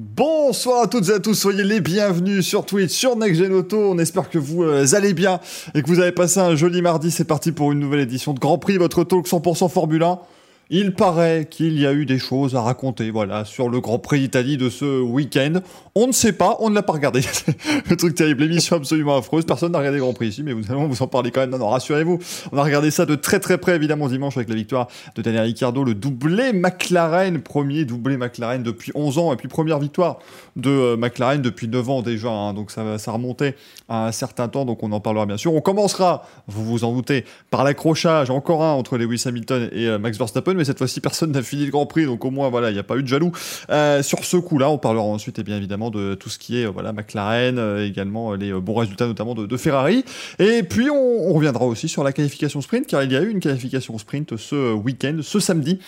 Bonsoir à toutes et à tous, soyez les bienvenus sur Twitch, sur NextGen Auto. On espère que vous euh, allez bien et que vous avez passé un joli mardi. C'est parti pour une nouvelle édition de Grand Prix, votre talk 100% Formule 1. Il paraît qu'il y a eu des choses à raconter, voilà, sur le Grand Prix d'Italie de ce week-end. On ne sait pas, on ne l'a pas regardé. le truc terrible, l'émission absolument affreuse. Personne n'a regardé le Grand Prix ici, mais vous allons vous en parler quand même. Non, rassurez-vous. On a regardé ça de très très près, évidemment, dimanche avec la victoire de Daniel Ricciardo, le doublé McLaren, premier doublé McLaren depuis 11 ans, et puis première victoire de euh, McLaren depuis 9 ans déjà. Hein. donc ça, ça remontait à un certain temps, donc on en parlera bien sûr. On commencera, vous vous en doutez, par l'accrochage, encore un entre Lewis Hamilton et euh, Max Verstappen mais cette fois-ci personne n'a fini le Grand Prix, donc au moins voilà, il n'y a pas eu de jaloux. Euh, sur ce coup-là, on parlera ensuite et bien évidemment de tout ce qui est voilà McLaren, euh, également euh, les bons résultats notamment de, Ferrari, et puis on, reviendra aussi sur la qualification sprint, car il y a eu une qualification sprint ce week-end, ce samedi,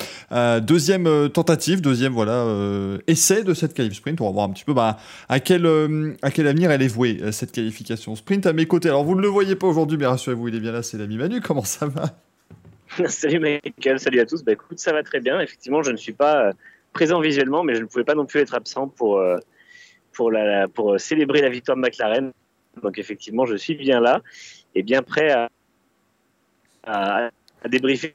deuxième tentative, deuxième voilà essai de cette qualif sprint. On va voir un petit peu bah, à quel à quel avenir elle est vouée cette qualification sprint à mes côtés. Alors vous ne le voyez pas aujourd'hui, mais rassurez-vous, il est bien là, c'est l'ami Manu. Comment ça va? salut Michael, salut à tous. Bah, écoute, ça va très bien. Effectivement, je ne suis pas euh, présent visuellement, mais je ne pouvais pas non plus être absent pour, euh, pour, la, pour célébrer la victoire de McLaren. Donc effectivement, je suis bien là et bien prêt à, à, débriefer.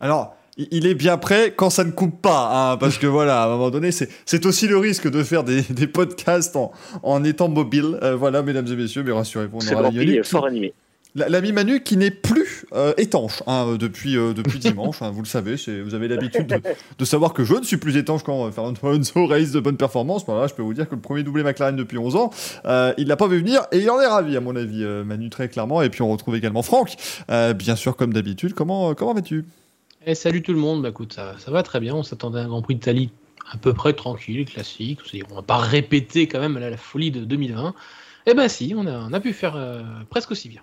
Alors, il est bien prêt quand ça ne coupe pas, hein, parce que voilà, à un moment donné, c'est aussi le risque de faire des, des podcasts en, en, étant mobile. Euh, voilà, mesdames et messieurs, mais rassurez-vous, on aura Yannick. fort animé. L'ami Manu qui n'est plus euh, étanche hein, depuis, euh, depuis dimanche, hein, vous le savez, vous avez l'habitude de, savoir que je ne suis plus étanche quand Fernando Alonso réalise de bonnes performances. Voilà, je peux vous dire que le premier doublé McLaren depuis 11 ans, euh, il l'a pas vu venir et il en est ravi à mon avis, Manu très clairement. Et puis on retrouve également Franck, bien sûr comme d'habitude. Comment, comment vas-tu? Eh, Salut tout le monde, bah, écoute, ça, ça va très bien, on s'attendait à un Grand Prix d'Italie à peu près tranquille, classique, on va pas répéter quand même la, folie de 2020. Eh ben si, on a, on a pu faire presque aussi bien.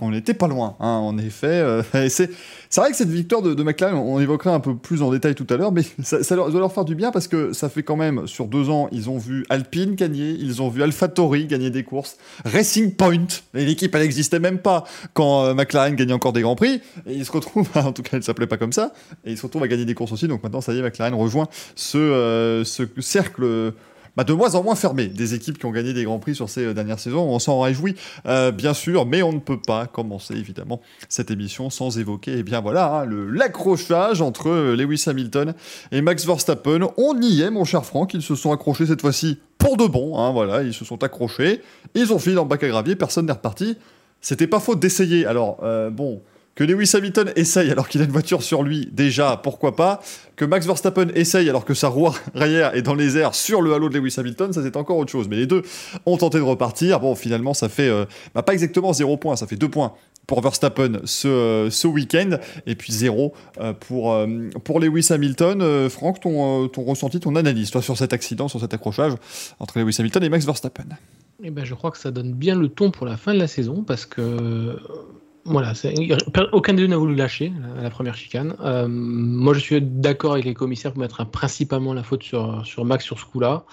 On n'était pas loin, hein, en effet. Euh, c'est vrai que cette victoire de, McLaren, on évoquera un peu plus en détail tout à l'heure, mais ça, doit leur faire du bien parce que ça fait quand même, sur deux ans, ils ont vu Alpine gagner, ils ont vu AlphaTauri gagner des courses, Racing Point, l'équipe elle n'existait même pas quand euh, McLaren gagnait encore des grands prix, et ils se retrouvent, en tout cas elle s'appelait pas comme ça, et ils se retrouvent à gagner des courses aussi, donc maintenant ça y est, McLaren rejoint ce, euh, ce cercle bah, de moins en moins fermé des équipes qui ont gagné des grands prix sur ces euh, dernières saisons. On s'en réjouit, euh, bien sûr, mais on ne peut pas commencer évidemment cette émission sans évoquer, eh bien voilà, hein, l'accrochage entre euh, Lewis Hamilton et Max Verstappen. On y est, mon cher Franck, ils se sont accrochés cette fois-ci pour de bon, hein, voilà, ils se sont accrochés, ils ont fini dans le bac à gravier, personne n'est reparti. C'était pas faute d'essayer. Alors, bon, que Lewis Hamilton essaye alors qu'il a une voiture sur lui, déjà, pourquoi pas. Que Max Verstappen essaye alors que sa roue arrière est dans les airs sur le halo de Lewis Hamilton, ça c'est encore autre chose. Mais les deux ont tenté de repartir. Bon, finalement, ça fait euh, bah, pas exactement 0 points, ça fait 2 points pour Verstappen ce, euh, ce week-end, et puis 0 euh, pour, pour Lewis Hamilton. Franck, ton, ton ressenti, ton analyse, toi, sur cet accident, sur cet accrochage entre Lewis Hamilton et Max Verstappen? Eh ben, je crois que ça donne bien le ton pour la fin de la saison parce que voilà, aucun des deux n'a voulu lâcher la, première chicane. Euh, moi, je suis d'accord avec les commissaires pour mettre principalement la faute sur, sur Max sur ce coup-là.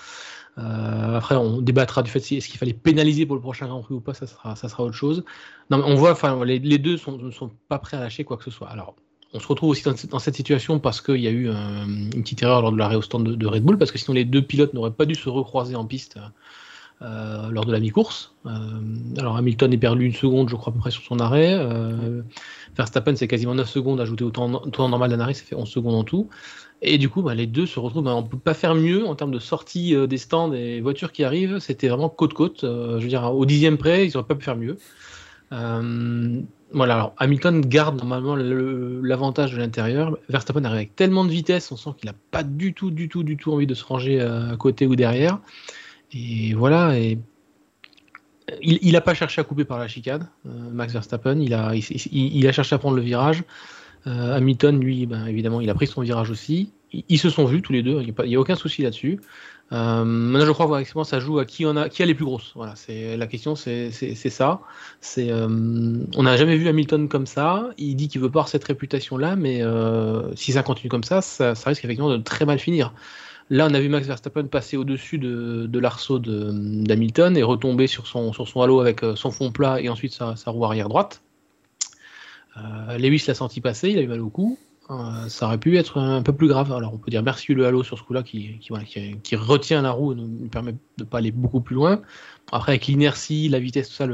Euh, après, on débattra du fait si est-ce qu'il fallait pénaliser pour le prochain Grand Prix ou pas, ça sera, ça sera autre chose. Non, mais on voit, enfin, les, deux sont, ne sont pas prêts à lâcher quoi que ce soit. Alors, on se retrouve aussi dans, cette situation parce qu'il y a eu une petite erreur lors de l'arrêt au stand de, Red Bull, parce que sinon les deux pilotes n'auraient pas dû se recroiser en piste euh, lors de la mi-course. Euh, alors Hamilton est perdu une seconde, je crois, à peu près sur son arrêt. Euh, Verstappen, c'est quasiment 9 secondes ajouté au temps, normal d'un arrêt, ça fait 11 secondes en tout. Et du coup, bah, les deux se retrouvent. Bah, on ne peut pas faire mieux en termes de sortie des stands et voitures qui arrivent. C'était vraiment côte-côte. je veux dire, au dixième près, ils n'auraient pas pu faire mieux. voilà, alors Hamilton garde normalement l'avantage de l'intérieur. Verstappen arrive avec tellement de vitesse, on sent qu'il n'a pas du tout, du tout, du tout envie de se ranger à côté ou derrière. Et voilà. Il n'a pas cherché à couper par la chicane, euh, Max Verstappen. Il a, cherché à prendre le virage. Euh, Hamilton, lui, ben, évidemment, il a pris son virage aussi. Ils, se sont vus tous les deux. Il n'y a, aucun souci là-dessus. Euh, maintenant, je crois que ça joue à qui, a, les plus grosses. Voilà, c'est la question, c'est ça. On n'a jamais vu Hamilton comme ça. Il dit qu'il veut pas cette réputation-là, mais si ça continue comme ça, ça risque effectivement de très mal finir. Là, on a vu Max Verstappen passer au-dessus de, l'arceau d'Hamilton et retomber sur son, halo avec euh, son fond plat et ensuite sa, roue arrière droite. Euh, Lewis l'a senti passer, il a eu mal au cou. ça aurait pu être un peu plus grave. Alors on peut dire merci le halo sur ce coup-là qui, retient la roue et nous permet de ne pas aller beaucoup plus loin. Après avec l'inertie, la vitesse, tout ça,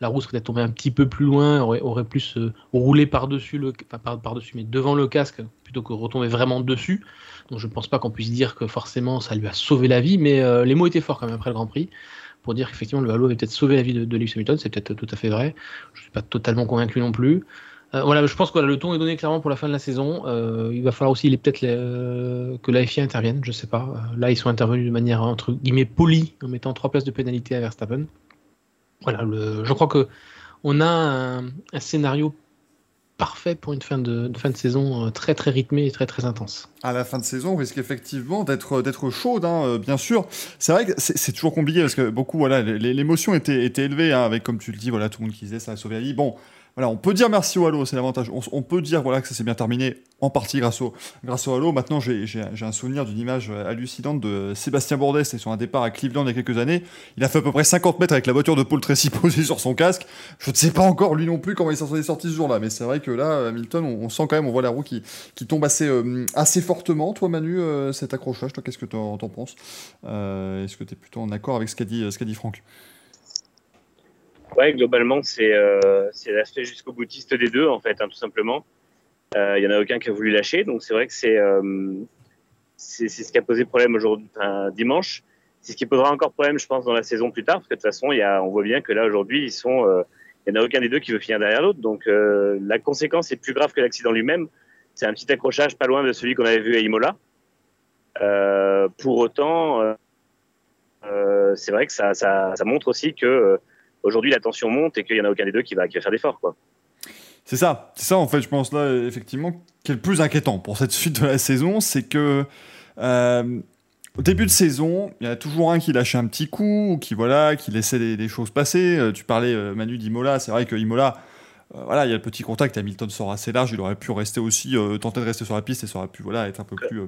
la roue serait tombée un petit peu plus loin, aurait, plus roulé par-dessus, le, enfin par-dessus, mais devant le casque plutôt que retomber vraiment dessus. Donc je ne pense pas qu'on puisse dire que forcément ça lui a sauvé la vie, mais euh, les mots étaient forts quand même après le Grand Prix pour dire qu'effectivement le Halo avait peut-être sauvé la vie de, Lewis Hamilton, c'est peut-être tout à fait vrai. Je ne suis pas totalement convaincu non plus. Euh, voilà, je pense que le ton est donné clairement pour la fin de la saison. Euh, il va falloir aussi peut-être que la FIA intervienne, je ne sais pas. là, ils sont intervenus de manière entre guillemets polie en mettant trois places de pénalité à Verstappen. Voilà, je crois que on a un, scénario parfait pour une fin de, fin de saison euh, très très rythmée et très très intense. À la fin de saison, on risque effectivement d'être d'être chaude, hein, euh, bien sûr. C'est vrai que c'est toujours compliqué parce que beaucoup, voilà, l'émotion était, était élevée hein, avec, comme tu le dis, voilà, tout le monde qui disait ça a sauvé la vie. Bon, voilà, on peut dire merci au Halo, c'est l'avantage. On, peut dire voilà, que ça s'est bien terminé, en partie grâce au, grâce au Halo. Maintenant, j'ai un souvenir d'une image hallucinante de Sébastien Bourdet, c'est sur un départ à Cleveland il y a quelques années. Il a fait à peu près 50 mètres avec la voiture de Paul Tracy posée sur son casque. Je ne sais pas encore, lui non plus, comment il s'en est sorti ce jour-là. Mais c'est vrai que là, Hamilton, on, sent quand même, on voit la roue qui, qui tombe assez, euh, assez fortement. Toi, Manu, euh, cet accrochage, toi, qu'est-ce que tu en, penses? Euh, Est-ce que tu es plutôt en accord avec ce qu'a dit, ce dit Franck? Ouais, globalement, c'est euh, l'aspect jusqu'au boutiste des deux, en fait, hein, tout simplement. Il euh, n'y en a aucun qui a voulu lâcher, donc c'est vrai que c'est euh, c'est ce qui a posé problème aujourd'hui, dimanche. C'est ce qui posera encore problème, je pense, dans la saison plus tard, parce que de toute façon, y a, on voit bien que là, aujourd'hui, ils sont. Il euh, n'y en a aucun des deux qui veut finir derrière l'autre, donc euh, la conséquence est plus grave que l'accident lui-même. C'est un petit accrochage pas loin de celui qu'on avait vu à Imola. pour autant, c'est vrai que ça, ça montre aussi que aujourd'hui la tension monte et qu'il n'y en a aucun des deux qui va, qui va faire d'efforts. Quoi. C'est ça, c'est ça en fait, je pense là, effectivement, qui est le plus inquiétant pour cette suite de la saison, c'est que euh, au début de saison, il y a toujours un qui lâche un petit coup, ou qui voilà, qui laissait des, choses passer. Euh, tu parlais euh, Manu d'Imola, c'est vrai que Imola, voilà, il y a le petit contact, Hamilton sort assez large, il aurait pu rester aussi, tenter de rester sur la piste et ça aurait pu voilà, être un peu plus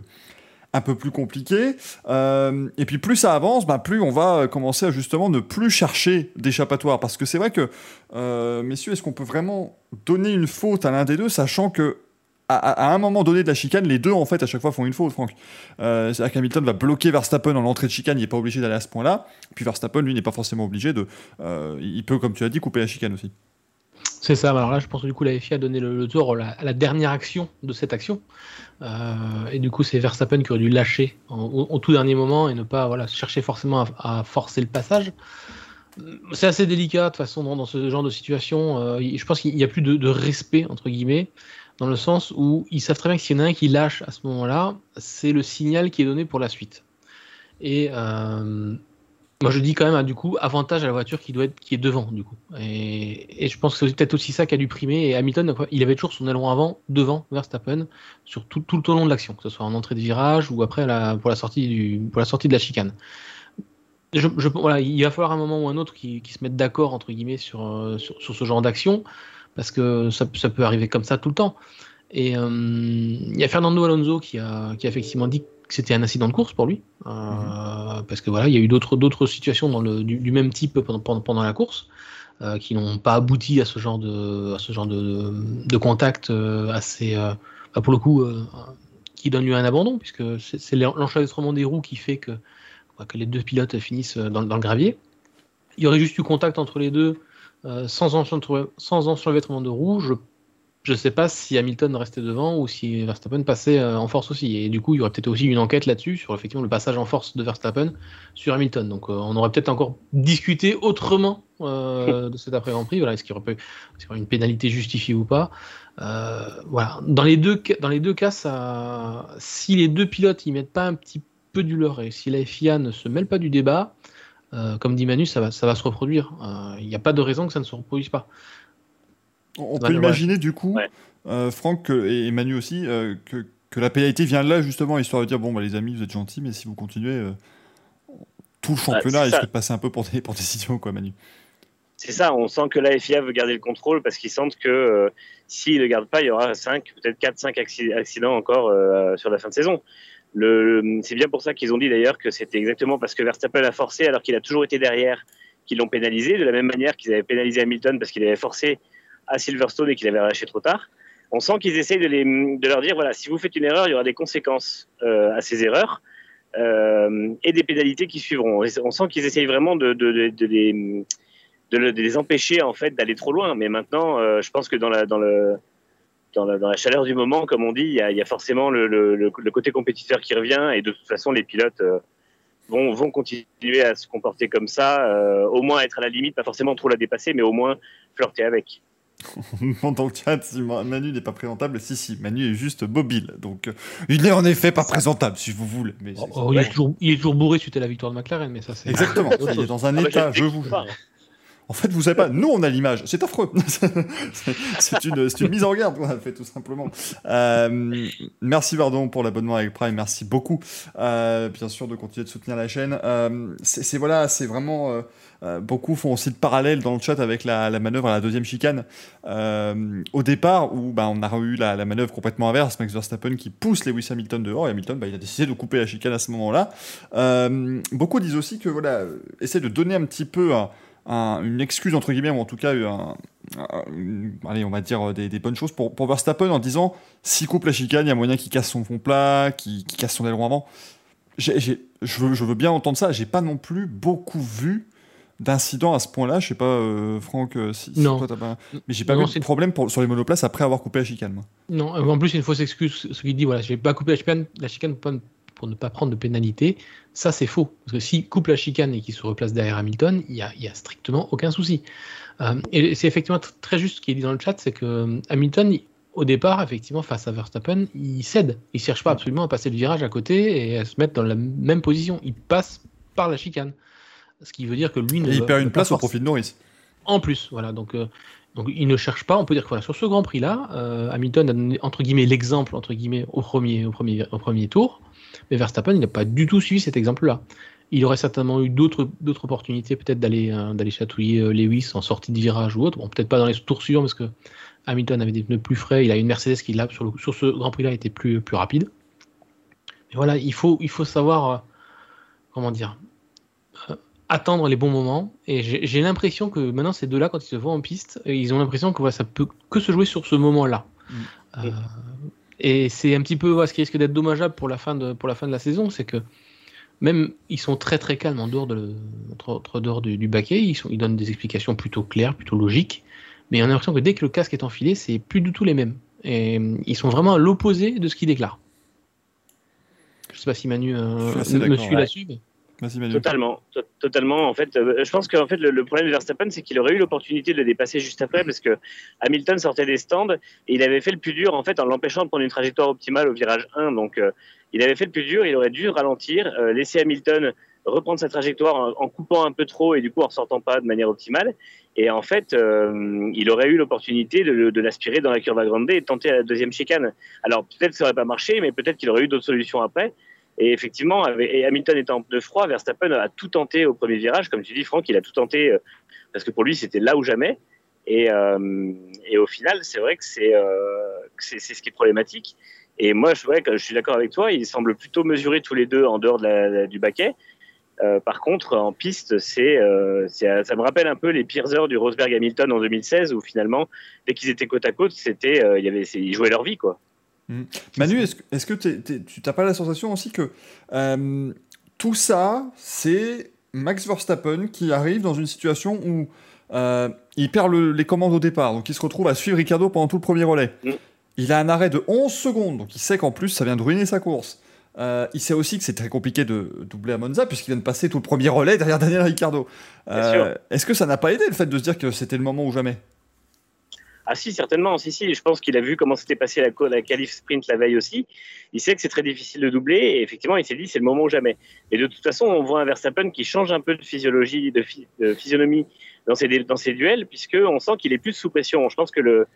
un peu plus compliqué. Euh, et puis plus ça avance, bah, plus on va commencer à justement ne plus chercher d'échappatoire. Parce que c'est vrai que, euh, messieurs, est-ce qu'on peut vraiment donner une faute à l'un des deux, sachant que à, un moment donné de la chicane, les deux en fait à chaque fois font une faute, Franck. Euh, C'est-à-dire qu'Hamilton va bloquer Verstappen en l'entrée de chicane, il n'est pas obligé d'aller à ce point-là. Puis Verstappen, lui, n'est pas forcément obligé de. Euh, il peut, comme tu as dit, couper la chicane aussi. C'est ça. Alors là, je pense que du coup, la FIA a donné le, tour à la, dernière action de cette action. Euh, et du coup, c'est Verstappen qui aurait dû lâcher au, tout dernier moment et ne pas voilà, chercher forcément à, forcer le passage. C'est assez délicat de toute façon dans, ce genre de situation. Euh, je pense qu'il n'y a plus de, respect, entre guillemets, dans le sens où ils savent très bien que s'il y en a un qui lâche à ce moment-là, c'est le signal qui est donné pour la suite. Euh, moi, je dis quand même, hein, du coup, avantage à la voiture qui doit être, qui est devant, du coup. Et, je pense que c'est peut-être aussi ça qui a dû primer. Et Hamilton, il avait toujours son aileron avant, devant Verstappen, sur tout, tout le long de l'action, que ce soit en entrée de virage ou après pour, la sortie de la chicane. Il va falloir un moment ou un autre qui, qui se mettent d'accord, entre guillemets, sur, euh, sur, sur, ce genre d'action, parce que ça, peut arriver comme ça tout le temps. Et euh, il y a Fernando Alonso qui a, qui effectivement dit c'était un incident de course pour lui, euh, mhm. parce que voilà, il y a eu d'autres d'autres situations dans le, du, même type pendant, pendant, la course euh, qui n'ont pas abouti à ce genre de à ce genre de, de contact euh, assez bah, pour le coup qui donne lieu à un abandon puisque c'est l'enchevêtrement des roues qui fait que que les deux pilotes finissent dans, dans, le gravier. Il y aurait juste eu contact entre les deux sans, enchevêtrement de roues. Je je ne sais pas si Hamilton restait devant ou si Verstappen passait euh, en force aussi. Et du coup, il y aurait peut-être aussi une enquête là-dessus sur effectivement le passage en force de Verstappen sur Hamilton. Donc, euh, on aurait peut-être encore discuté autrement euh, de cet après-Grand Prix. Voilà, est-ce qu'il y aurait, une pénalité justifiée ou pas? Dans les deux, cas, si les deux pilotes y mettent pas un petit peu du leur et si la FIA ne se mêle pas du débat, comme dit Manu, ça va se reproduire. Il n'y a pas de raison que ça ne se reproduise pas. On, peut imaginer du coup, euh, Franck et Manu aussi, euh, que, que, la pénalité vient là justement, histoire de dire bon, bah, les amis, vous êtes gentils, mais si vous continuez, euh, tout le championnat risque de passer un peu pour des, pour décisions, quoi, Manu. C'est ça, on sent que la FIA veut garder le contrôle parce qu'ils sentent que s'ils ne le gardent pas, il y aura 5, peut-être 4-5 accidents encore sur la fin de saison. Le, c'est bien pour ça qu'ils ont dit d'ailleurs que c'était exactement parce que Verstappen a forcé alors qu'il a toujours été derrière qu'ils l'ont pénalisé, de la même manière qu'ils avaient pénalisé Hamilton parce qu'il avait forcé à Silverstone et qu'il avait relâché trop tard. on sent qu'ils essayent de, leur dire voilà, si vous faites une erreur, il y aura des conséquences à ces erreurs. et des pénalités qui suivront. On sent qu'ils essayent vraiment de, les, empêcher en fait d'aller trop loin. Mais maintenant, je pense que dans la, chaleur du moment, comme on dit, il y a, forcément le, côté compétiteur qui revient et de toute façon, les pilotes euh, vont, continuer à se comporter comme ça, euh, au moins être à la limite, pas forcément trop la dépasser, mais au moins flirter avec. On dans le chat si Manu n'est pas présentable. Si, si, Manu est juste mobile. Donc, euh, il n'est en effet pas présentable, si vous voulez. Mais oh, oh, il, est toujours, il, est toujours, bourré suite à la victoire de McLaren, mais ça c'est. Exactement. il est dans un ah, bah, état, je vous. En fait, vous savez pas, nous on a l'image, c'est affreux. c'est une, une, mise en garde qu'on a fait tout simplement. Euh, merci Vardon pour l'abonnement avec Prime, merci beaucoup. Euh, bien sûr de continuer de soutenir la chaîne. Euh, c'est voilà, c'est vraiment beaucoup font aussi de parallèle dans le chat avec la, manœuvre à la deuxième chicane. au départ, où bah, on a eu la, manœuvre complètement inverse, Max Verstappen qui pousse Lewis Hamilton dehors, et Hamilton bah, il a décidé de couper la chicane à ce moment-là. beaucoup disent aussi que voilà, essayer de donner un petit peu une excuse, entre guillemets, ou en tout cas, un, allez, on va dire des, bonnes choses pour, pour, Verstappen en disant s'il coupe la chicane, il y a moyen qu'il casse son fond plat, qu'il casse son aileron avant. je, veux, je veux bien entendre ça. J'ai pas non plus beaucoup vu d'incidents à ce point-là. Je sais pas, euh, Franck, euh, si, non. mais j'ai pas vu de problème pour, sur les monoplaces après avoir coupé la chicane. Non, en plus, c'est une fausse excuse. Ce qui dit, voilà, j'ai pas coupé la chicane, la chicane pour, pour ne pas prendre de pénalité. Ça, c'est faux. Parce que s'il coupe la chicane et qu'il se replace derrière Hamilton, il n'y a, a, strictement aucun souci. Euh, et c'est effectivement très juste ce qui est dit dans le chat, c'est que euh, Hamilton, au départ, effectivement, face à Verstappen, il cède. Il ne cherche pas absolument à passer le virage à côté et à se mettre dans la même position. Il passe par la chicane. Ce qui veut dire que lui ne. il perd une place au profit de Norris. En plus, voilà. Donc, euh, donc il ne cherche pas. On peut dire que voilà, sur ce Grand Prix-là, Hamilton a donné entre guillemets l'exemple entre guillemets au premier, au premier, au premier tour. Mais Verstappen, il n'a pas du tout suivi cet exemple-là. Il aurait certainement eu d'autres opportunités, peut-être d'aller euh, d'aller chatouiller euh, Lewis en sortie de virage ou autre. Bon, peut-être pas dans les tours suivants parce que Hamilton avait des pneus plus frais. Il a une Mercedes qui, là, sur, sur ce Grand Prix-là, était plus, plus rapide. Mais voilà, il faut, il faut savoir, euh, comment dire, attendre les bons moments. Et j'ai l'impression que maintenant, ces deux-là, quand ils se voient en piste, ils ont l'impression que voilà, ça peut que se jouer sur ce moment-là. Mm. Et c'est un petit peu ce qui risque d'être dommageable pour la fin de, pour la, fin de la saison, c'est que même ils sont très très calmes en dehors, de, entre, dehors du, du, baquet, ils, sont, ils donnent des explications plutôt claires, plutôt logiques, mais on a l'impression que dès que le casque est enfilé, c'est plus du tout les mêmes. Et ils sont vraiment à l'opposé de ce qu'ils déclarent. Je sais pas si Manu euh, me suit là-dessus. Totalement, totalement. En fait, euh, je pense qu'en fait, le, problème de Verstappen, c'est qu'il aurait eu l'opportunité de le dépasser juste après, parce que Hamilton sortait des stands et il avait fait le plus dur en fait en l'empêchant de prendre une trajectoire optimale au virage 1. Donc, euh, il avait fait le plus dur. Il aurait dû ralentir, euh, laisser Hamilton reprendre sa trajectoire en, coupant un peu trop et du coup en sortant pas de manière optimale. Et en fait, il aurait eu l'opportunité de, l'aspirer dans la curve à grande et de tenter la deuxième chicane. Alors peut-être que ça aurait pas marché, mais peut-être qu'il aurait eu d'autres solutions après. Et effectivement, et Hamilton étant de froid, Verstappen a tout tenté au premier virage. Comme tu dis, Franck, il a tout tenté euh, parce que pour lui, c'était là ou jamais. Et, euh, au final, c'est vrai que c'est euh, ce qui est problématique. Et moi, je, je suis d'accord avec toi, ils semblent plutôt mesurer tous les deux en dehors du baquet. Euh, par contre, en piste, c'est, ça me rappelle un peu les pires heures du Rosberg Hamilton en 2016, où finalement, dès qu'ils étaient côte à côte, c'était, ils jouaient leur vie, quoi. Mm. Manu, est-ce que, tu n'as pas la sensation aussi que euh, tout ça, c'est Max Verstappen qui arrive dans une situation où euh, il perd les commandes au départ, donc il se retrouve à suivre Ricardo pendant tout le premier relais. Mm. Il a un arrêt de 11 secondes, donc il sait qu'en plus ça vient de ruiner sa course. Euh, il sait aussi que c'est très compliqué de doubler à Monza puisqu'il vient de passer tout le premier relais derrière Daniel Ricardo. Est-ce que ça n'a pas aidé le fait de se dire que c'était le moment ou jamais? Ah si, certainement, si, si. Je pense qu'il a vu comment s'était passé la, la qualif sprint la veille aussi. Il sait que c'est très difficile de doubler et effectivement, il s'est dit c'est le moment ou jamais. Et de toute façon, on voit un Verstappen qui change un peu de physiologie, de, physionomie dans ses, dans duels, puisque on sent qu'il est plus sous pression. Je pense que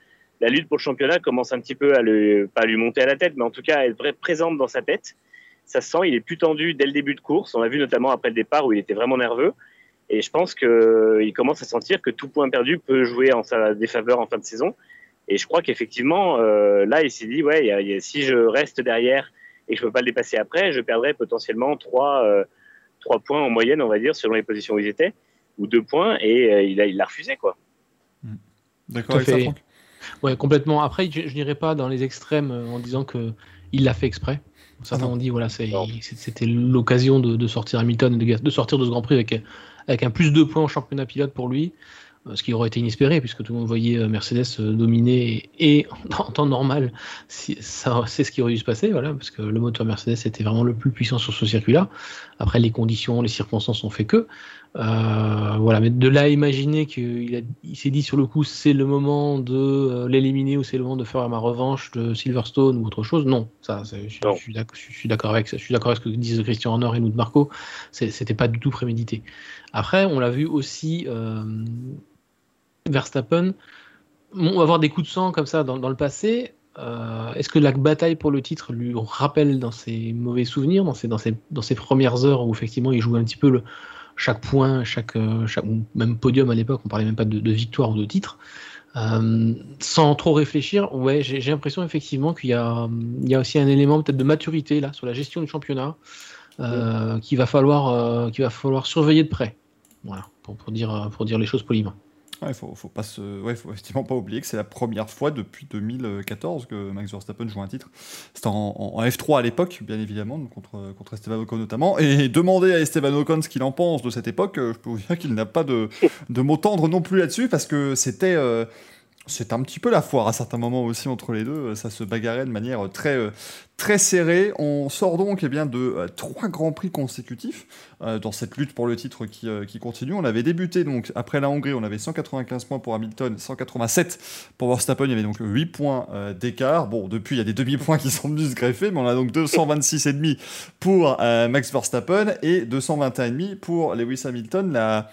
la lutte pour le championnat commence un petit peu à le, pas à lui monter à la tête, mais en tout cas à être présente dans sa tête. Ça se sent, il est plus tendu dès le début de course. On l'a vu notamment après le départ où il était vraiment nerveux. Et je pense qu'il commence à sentir que tout point perdu peut jouer en sa défaveur en fin de saison. Et je crois qu'effectivement, euh, là, il s'est dit, ouais, si je reste derrière et que je ne peux pas le dépasser après, je perdrai potentiellement trois, euh, trois points en moyenne, on va dire, selon les positions où ils étaient, ou deux points, et euh, il l'a il a refusé, quoi. D'accord ça, Franck? Ouais, complètement. Après, je, n'irai pas dans les extrêmes en disant que il l'a fait exprès. Certains ah ont dit voilà, c'était l'occasion de, sortir Hamilton, de, de sortir de ce Grand Prix avec, avec un plus de points au championnat pilote pour lui. Euh, ce qui aurait été inespéré puisque tout le monde voyait euh, Mercedes euh, dominer et, en temps normal c'est ce qui aurait dû se passer voilà parce que le moteur Mercedes était vraiment le plus puissant sur ce circuit là après les conditions les circonstances ont fait que voilà mais de là à imaginer qu'il il, s'est dit sur le coup c'est le moment de l'éliminer ou c'est le moment de faire ma revanche de Silverstone ou autre chose non. Ça je, suis d'accord avec je suis d'accord avec ce que disent Christian Horner et nous de Marco. C'était pas du tout prémédité. Après on l'a vu aussi Verstappen, on va avoir des coups de sang comme ça dans, le passé. Euh, est-ce que la bataille pour le titre lui rappelle dans ses mauvais souvenirs, dans ses, dans dans ses premières heures où effectivement il jouait un petit peu le, chaque point, chaque, euh, chaque, même podium à l'époque, on parlait même pas de, victoire ou de titre, euh, sans trop réfléchir, ouais, j'ai l'impression effectivement qu'il y, y, a aussi un élément peut-être de maturité là sur la gestion du championnat qu'il va falloir, qu'il va falloir surveiller de près. Voilà, pour, pour, dire, pour dire les choses poliment. Il faut, faut pas se, ouais, faut effectivement pas oublier que c'est la première fois depuis 2014 que Max Verstappen joue un titre. C'était en, F3 à l'époque, bien évidemment, contre, contre Esteban Ocon notamment. Et demander à Esteban Ocon ce qu'il en pense de cette époque, euh, je peux vous dire qu'il n'a pas de, de mot tendre non plus là-dessus, parce que c'était. Euh, c'est un petit peu la foire à certains moments aussi entre les deux. Ça se bagarrait de manière très, euh, très serrée. On sort donc eh bien, de euh, trois grands prix consécutifs euh, dans cette lutte pour le titre qui, continue. On avait débuté donc après la Hongrie, on avait 195 points pour Hamilton, 187 pour Verstappen. Il y avait donc 8 points d'écart. Bon, depuis, il y a des demi-points qui sont venus se greffer, mais on a donc 226,5 pour Max Verstappen et 221,5 pour Lewis Hamilton.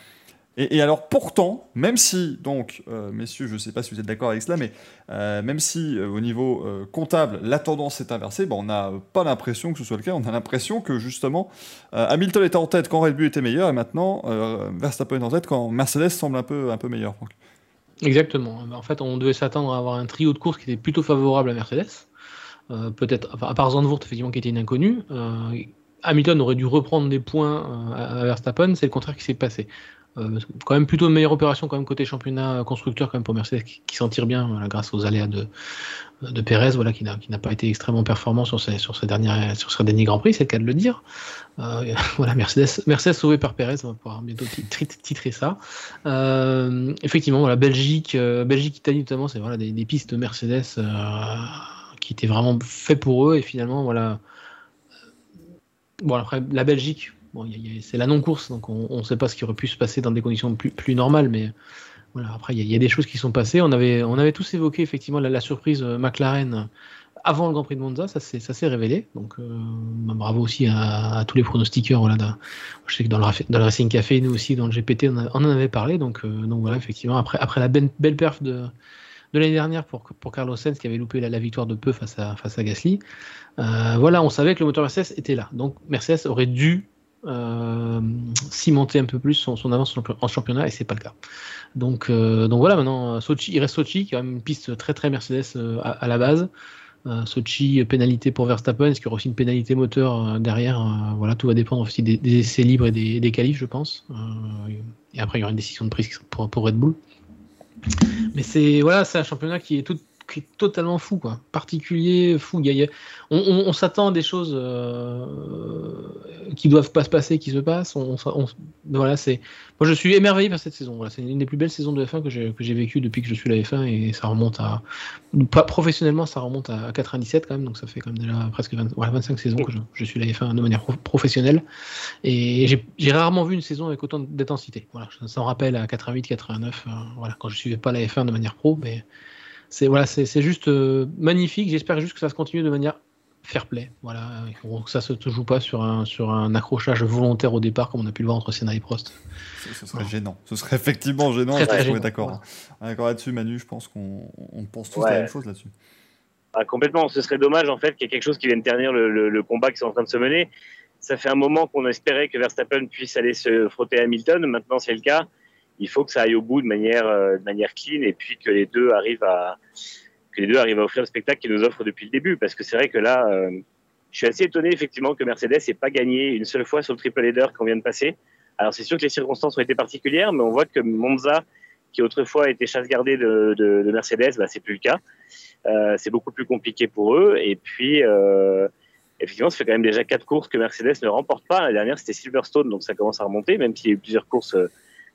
Et, alors pourtant, même si, donc, euh, messieurs, je ne sais pas si vous êtes d'accord avec cela, mais euh, même si euh, au niveau comptable, la tendance est inversée, ben, on n'a pas l'impression que ce soit le cas, on a l'impression que justement, Hamilton était en tête quand Red Bull était meilleur, et maintenant, Verstappen est en tête quand Mercedes semble un peu, un peu meilleur. Exactement. En fait, on devait s'attendre à avoir un trio de course qui était plutôt favorable à Mercedes. Peut-être, à part Zandvoort, effectivement, qui était une inconnue. Hamilton aurait dû reprendre des points à Verstappen, c'est le contraire qui s'est passé. Euh, quand même plutôt une meilleure opération côté championnat constructeur quand même pour Mercedes qui, s'en tire bien grâce aux aléas de, de Perez voilà, qui n'a pas été extrêmement performant sur ses, sur derniers, Grands Prix, c'est le cas de le dire. Euh, voilà, Mercedes, Mercedes sauvé par Perez, on va pouvoir bientôt titrer ça. Euh, effectivement, voilà, Belgique, Belgique, Italie notamment, c'est voilà, des, des, pistes de Mercedes qui étaient vraiment faites pour eux et finalement voilà. Bon après la Belgique, c'est la non-course, donc on ne sait pas ce qui aurait pu se passer dans des conditions plus, normales, mais voilà, après, il y, a des choses qui sont passées. On avait, on avait tous évoqué effectivement la, surprise euh, McLaren avant le Grand Prix de Monza, ça s'est révélé. Donc euh, bah, bravo aussi à, tous les pronostiqueurs. Voilà, je sais que dans le, Racing Café, nous aussi, dans le GPT, on, en avait parlé. Donc, euh, donc voilà, effectivement, après, après la belle, belle perf de, de l'année dernière pour, pour Carlos Sainz qui avait loupé la, victoire de peu face à, face à Gasly, voilà, on savait que le moteur Mercedes était là. Donc Mercedes aurait dû euh, cimenter un peu plus son, avance en championnat et c'est pas le cas. Donc, euh, donc voilà, maintenant, Sochi, il reste Sochi qui a une piste très très Mercedes euh, à, la base. Sochi, pénalité pour Verstappen, est-ce qu'il y aura aussi une pénalité moteur derrière Voilà, tout va dépendre aussi des, essais libres et des, des qualifs, je pense. et après, il y aura une décision de prise pour, pour Red Bull. Mais c'est voilà, c'est un championnat qui est tout, qui est totalement fou, quoi. Particulier, fou. on, s'attend à des choses euh, qui doivent pas se passer, qui se passent. On, voilà, c'est. Moi, je suis émerveillé par cette saison. c'est une des plus belles saisons de F1 que j'ai, que j'ai depuis que je suis la F1 et ça remonte à. Pas professionnellement, ça remonte à 97 quand même, donc ça fait quand même déjà presque 25 saisons que je, suis la F1 de manière professionnelle. Et j'ai, rarement vu une saison avec autant d'intensité. Voilà, ça me rappelle à 88, 89, euh, voilà, quand je suivais pas la F1 de manière pro, mais c'est voilà, c'est juste euh, magnifique. J'espère juste que ça se continue de manière fair play. Voilà, que ça se joue pas sur un sur un accrochage volontaire au départ comme on a pu le voir entre Senna et Prost. Ce serait gênant. Ce serait effectivement gênant. Très, d'accord. D'accord là-dessus, Manu. Je pense qu'on pense tous la même chose là-dessus. Ah, complètement. Ce serait dommage en fait qu'il y ait quelque chose qui vienne ternir le, le, combat qui est en train de se mener. Ça fait un moment qu'on espérait que Verstappen puisse aller se frotter à Hamilton. Maintenant, c'est le cas il faut que ça aille au bout de manière, euh, de manière clean et puis que les deux arrivent à que les deux arrivent à offrir le spectacle qu'ils nous offrent depuis le début. Parce que c'est vrai que là, euh, je suis assez étonné effectivement que Mercedes n'ait pas gagné une seule fois sur le triple header qu'on vient de passer. Alors c'est sûr que les circonstances ont été particulières, mais on voit que Monza, qui autrefois était chasse gardée de, de, Mercedes, bah, c'est plus le cas. Euh, c'est beaucoup plus compliqué pour eux. Et puis, effectivement, ça fait quand même déjà quatre courses que Mercedes ne remporte pas. La dernière, c'était Silverstone, donc ça commence à remonter, même s'il y a eu plusieurs courses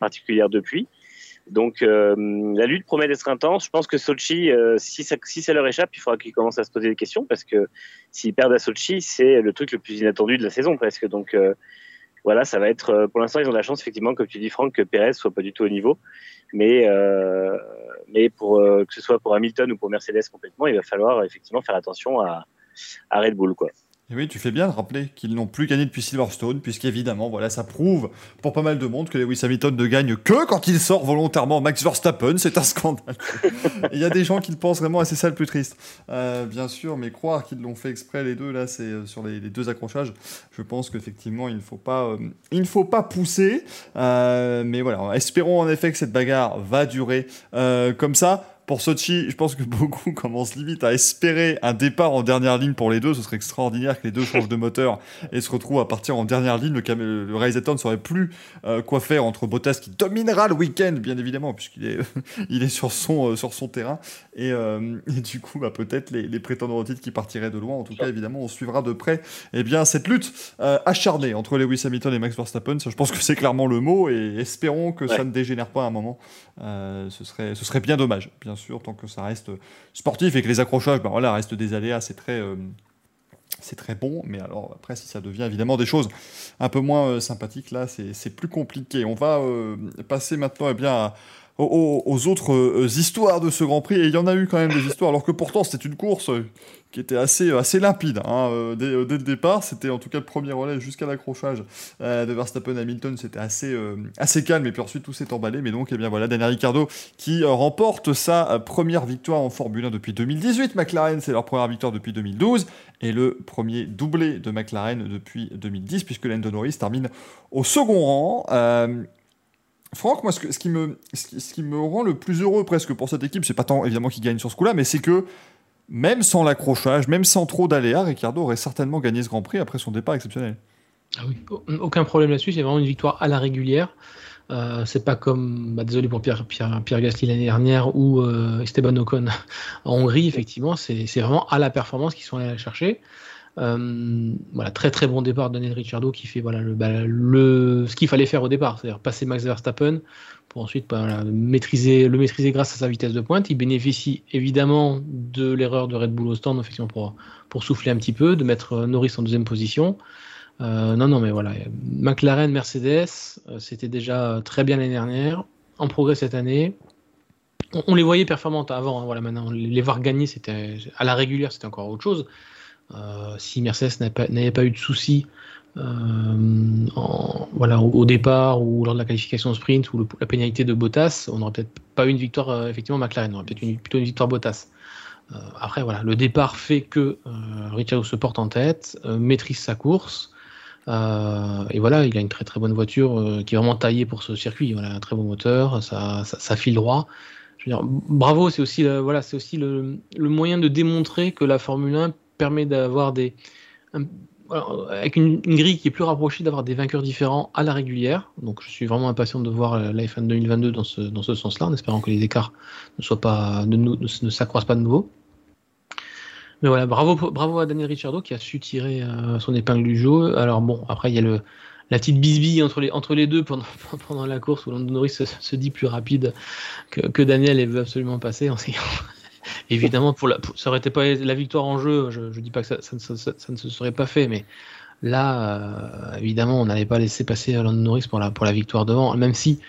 euh, particulières depuis. Donc, euh, la lutte promet d'être intense. Je pense que Sochi, euh, si, ça, si ça leur échappe, il faudra qu'ils commencent à se poser des questions parce que s'ils perdent à Sochi, c'est le truc le plus inattendu de la saison presque. Donc, voilà, ça va être. Pour l'instant, ils ont la chance, effectivement, comme tu dis, Franck, que Perez soit pas du tout au niveau. Mais, mais pour que ce soit pour Hamilton ou pour Mercedes complètement, il va falloir effectivement faire attention à, à Red Bull, quoi. Et oui, tu fais bien de rappeler qu'ils n'ont plus gagné depuis Silverstone, puisqu'évidemment, voilà, ça prouve pour pas mal de monde que Lewis Hamilton ne gagne que quand il sort volontairement Max Verstappen. C'est un scandale. Il y a des gens qui le pensent vraiment, et c'est ça le plus triste. Euh, bien sûr, mais croire qu'ils l'ont fait exprès les deux, là, c'est euh, sur les, deux accrochages. Je pense qu'effectivement, il ne faut pas, euh, il ne faut pas pousser. mais voilà, espérons en effet que cette bagarre va durer comme ça. Pour Sochi, je pense que beaucoup commencent limite à espérer un départ en dernière ligne pour les deux. Ce serait extraordinaire que les deux changent de moteur et se retrouvent à partir en dernière ligne. Le, le réalisateur ne saurait plus euh, quoi faire entre Bottas qui dominera le week-end, bien évidemment, puisqu'il est, il est sur, son, euh, sur son terrain. Euh, et, du coup, bah, peut-être les, les, prétendants au titre qui partiraient de loin. En tout cas, évidemment, on suivra de près eh bien, cette lutte acharnée entre Lewis Hamilton et Max Verstappen. je pense que c'est clairement le mot et espérons que ça ne dégénère pas à un moment. ce, serait, ce serait bien dommage, bien sûr, tant que ça reste sportif et que les accrochages, ben voilà, restent des aléas, c'est très, euh, très bon. Mais alors après, si ça devient évidemment des choses un peu moins euh, sympathiques, là, c'est plus compliqué. On va euh, passer maintenant eh bien, aux, autres histoires de ce Grand Prix. Et il y en a eu quand même des histoires, alors que pourtant c'était une course qui était assez, assez limpide hein, euh, euh, dès, le départ. C'était en tout cas le premier relais jusqu'à l'accrochage euh, de Verstappen Hamilton. C'était assez, assez calme et puis ensuite tout s'est emballé. Mais donc, eh bien voilà, Daniel Ricciardo qui remporte sa première victoire en Formule 1 depuis 2018. McLaren, c'est leur première victoire depuis 2012 et le premier doublé de McLaren depuis 2010 puisque Lando Norris termine au second rang. Franck, moi, ce, qui me, ce, qui, me rend le plus heureux presque pour cette équipe, c'est pas tant évidemment qu'il gagne sur ce coup-là, mais c'est que même sans l'accrochage, même sans trop d'aléas, Ricardo aurait certainement gagné ce Grand Prix après son départ exceptionnel. Ah aucun problème là-dessus, c'est vraiment une victoire à la régulière. Euh, c'est pas comme, bah, désolé pour Pierre, Pierre, Gasly l'année dernière ou euh, Esteban Ocon en Hongrie, effectivement, c'est vraiment à la performance qu'ils sont allés la chercher. Euh, voilà, très très bon départ de Daniel Ricciardo qui fait voilà, le, bah, ce qu'il fallait faire au départ, c'est-à-dire passer Max Verstappen pour ensuite maîtriser, le maîtriser grâce à sa vitesse de pointe. Il bénéficie évidemment de l'erreur de Red Bull au stand pour, souffler un petit peu, de mettre Norris en deuxième position. Euh, non, non, mais voilà, McLaren, Mercedes, euh, c'était déjà très bien l'année dernière, en progrès cette année. On, les voyait performantes avant, hein, voilà, maintenant les voir gagner, c'était à la régulière, c'était encore autre chose. Euh, si Mercedes n'avait pas, eu de soucis euh, voilà, au, départ ou lors de la qualification sprint ou la pénalité de Bottas, on n'aurait peut-être pas eu une victoire, euh, effectivement, McLaren, on aurait peut-être plutôt une victoire Bottas. après, voilà, le départ fait que Ricciardo se porte en tête, maîtrise sa course. et voilà, il a une très très bonne voiture qui est vraiment taillée pour ce circuit. Voilà, un très bon moteur, ça, ça, file droit. Bravo, c'est aussi, voilà, c'est aussi le, moyen de démontrer que la Formule 1 permet d'avoir des. Avec une, grille qui est plus rapprochée, d'avoir des vainqueurs différents à la régulière. Donc je suis vraiment impatient de voir la F1 2022 dans ce, dans ce sens-là, en espérant que les écarts ne, soient pas, ne, s'accroissent pas de nouveau. Mais voilà, bravo, bravo à Daniel Ricciardo qui a su tirer euh, son épingle du jeu. Alors bon, après il y a le, la petite bisbille entre les, entre les deux pendant, pendant la course où Lando Norris se, dit plus rapide que, que Daniel et veut absolument passer en, Évidemment, pour, la, ça aurait été la victoire en jeu. Je, ne dis pas que ça, ne se serait pas fait, mais là, euh, évidemment, on n'allait pas laisser passer Lando Norris pour la victoire devant, même si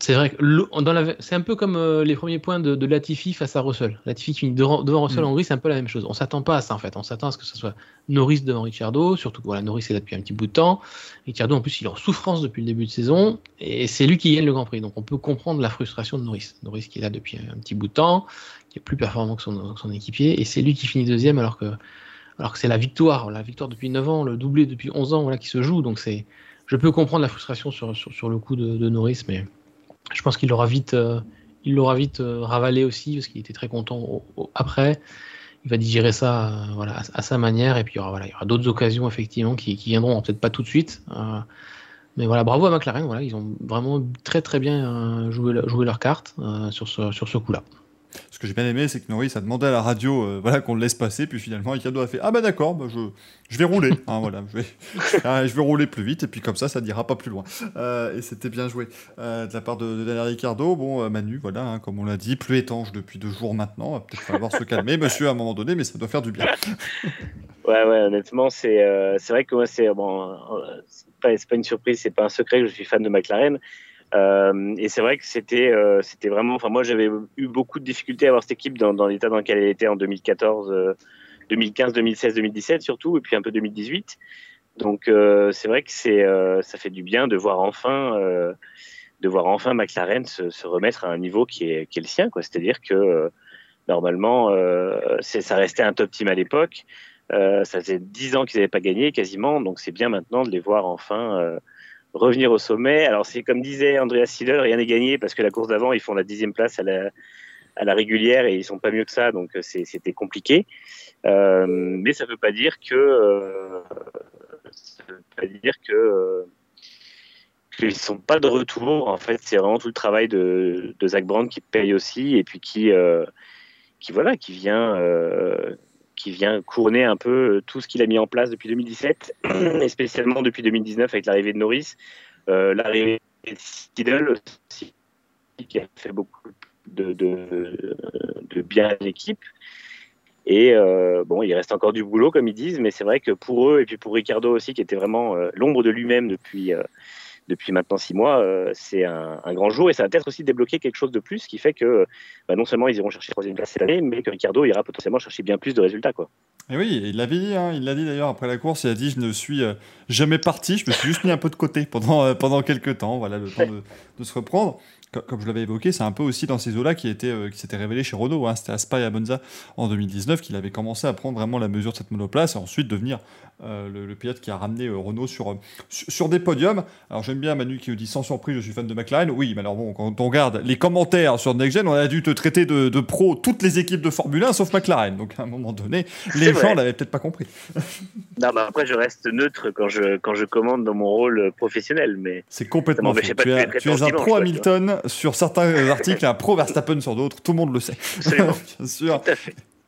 c'est vrai que c'est un peu comme euh, les premiers points de, Latifi face à Russell. Latifi qui finit devant, Russell mm. en Hongrie, c'est un peu la même chose. On s'attend pas à ça en fait. On s'attend à ce que ce soit Norris devant Ricciardo, surtout que voilà, Norris est là depuis un petit bout de temps. Ricciardo en plus il est en souffrance depuis le début de saison et c'est lui qui gagne le Grand Prix. Donc on peut comprendre la frustration de Norris. Norris qui est là depuis un petit bout de temps, qui est plus performant que son, son équipier et c'est lui qui finit deuxième alors que alors que c'est la victoire, la victoire depuis 9 ans, le doublé depuis 11 ans voilà, qui se joue. Donc c'est je peux comprendre la frustration sur, sur, le coup de, de Norris, mais je pense qu'il l'aura vite, euh, euh, ravalé aussi parce qu'il était très content après. Il va digérer ça euh, à, sa manière et puis il y aura, d'autres occasions effectivement qui, viendront peut-être pas tout de suite. Mais voilà, bravo à McLaren, voilà, ils ont vraiment très très bien joué, leur carte sur ce coup-là. Que j'ai bien aimé, c'est que Norris a demandé à la radio euh, voilà, qu'on le laisse passer, puis finalement, Ricciardo a fait Ah bah d'accord, bah, je, vais rouler. Hein, voilà, je, vais, ah, je vais rouler plus vite, et puis comme ça, ça n'ira pas plus loin. Euh, et c'était bien joué euh, de la part de, Daniel Ricciardo. Bon, Manu, voilà, hein, comme on l'a dit, plus étanche depuis deux jours maintenant. Peut-être falloir se calmer, monsieur, à un moment donné, mais ça doit faire du bien. ouais, ouais, honnêtement, c'est vrai que moi, c'est bon, pas, pas une surprise, c'est pas un secret que je suis fan de McLaren. Euh, et c'est vrai que c'était euh, c'était vraiment. Enfin, moi, j'avais eu beaucoup de difficultés à avoir cette équipe dans, l'état dans lequel elle était en 2014, 2015, 2016, 2017 surtout, et puis un peu 2018. Donc, euh, c'est vrai que c'est ça fait du bien de voir enfin de voir enfin McLaren se, remettre à un niveau qui est, qui est le sien. C'est-à-dire que normalement, ça restait un top team à l'époque. ça faisait dix ans qu'ils n'avaient pas gagné quasiment, donc c'est bien maintenant de les voir enfin revenir au sommet. Alors, c'est comme disait Andreas Seidel, rien n'est gagné parce que la course d'avant, ils font la dixième place à la, à la régulière et ils sont pas mieux que ça, donc euh, c'était compliqué. Euh, mais ça veut pas dire que euh, ça veut pas dire que euh, qu'ils sont pas de retour. En fait, c'est vraiment tout le travail de, de Zach Brand qui paye aussi et puis qui euh, qui voilà, qui vient qui vient couronner un peu euh, tout ce qu'il a mis en place depuis 2017, et spécialement depuis 2019 avec l'arrivée de Norris, euh, l'arrivée de aussi, qui a fait beaucoup de, de, bien à l'équipe. Et euh, bon, il reste encore du boulot, comme ils disent, mais c'est vrai que pour eux, et puis pour Ricardo aussi, qui était vraiment l'ombre de lui-même depuis, depuis maintenant six mois, euh, c'est un, grand jour et ça va peut-être aussi débloquer quelque chose de plus qui fait que bah, non seulement ils iront chercher troisième place cette année, mais que Ricardo ira potentiellement chercher bien plus de résultats. Quoi. Et oui, il l'avait dit, hein, il l'a dit d'ailleurs après la course, il a dit je ne suis euh, jamais parti, je me suis juste mis un peu de côté pendant, euh, pendant quelques temps, voilà, le temps de, de se reprendre comme je l'avais évoqué, c'est un peu aussi dans ces eaux-là qui, euh, qui s'était révélé chez Renault. Hein. C'était à Spa et à Monza en 2019 qu'il avait commencé à prendre vraiment la mesure de cette monoplace et ensuite devenir euh, le, pilote qui a ramené euh, Renault sur, sur, des podiums. Alors j'aime bien Manu qui nous dit sans surprise, je suis fan de McLaren. Oui, mais alors bon, quand on regarde les commentaires sur Next Gen, on a dû te traiter de, de pro toutes les équipes de Formule 1 sauf McLaren. Donc à un moment donné, les gens l'avaient peut-être pas compris. non, mais après, je reste neutre quand je, quand je commande dans mon rôle professionnel. mais C'est complètement faux. Tu, es, un pro Hamilton sur certains articles, un pro Verstappen sur d'autres, tout le monde le sait. bien sûr.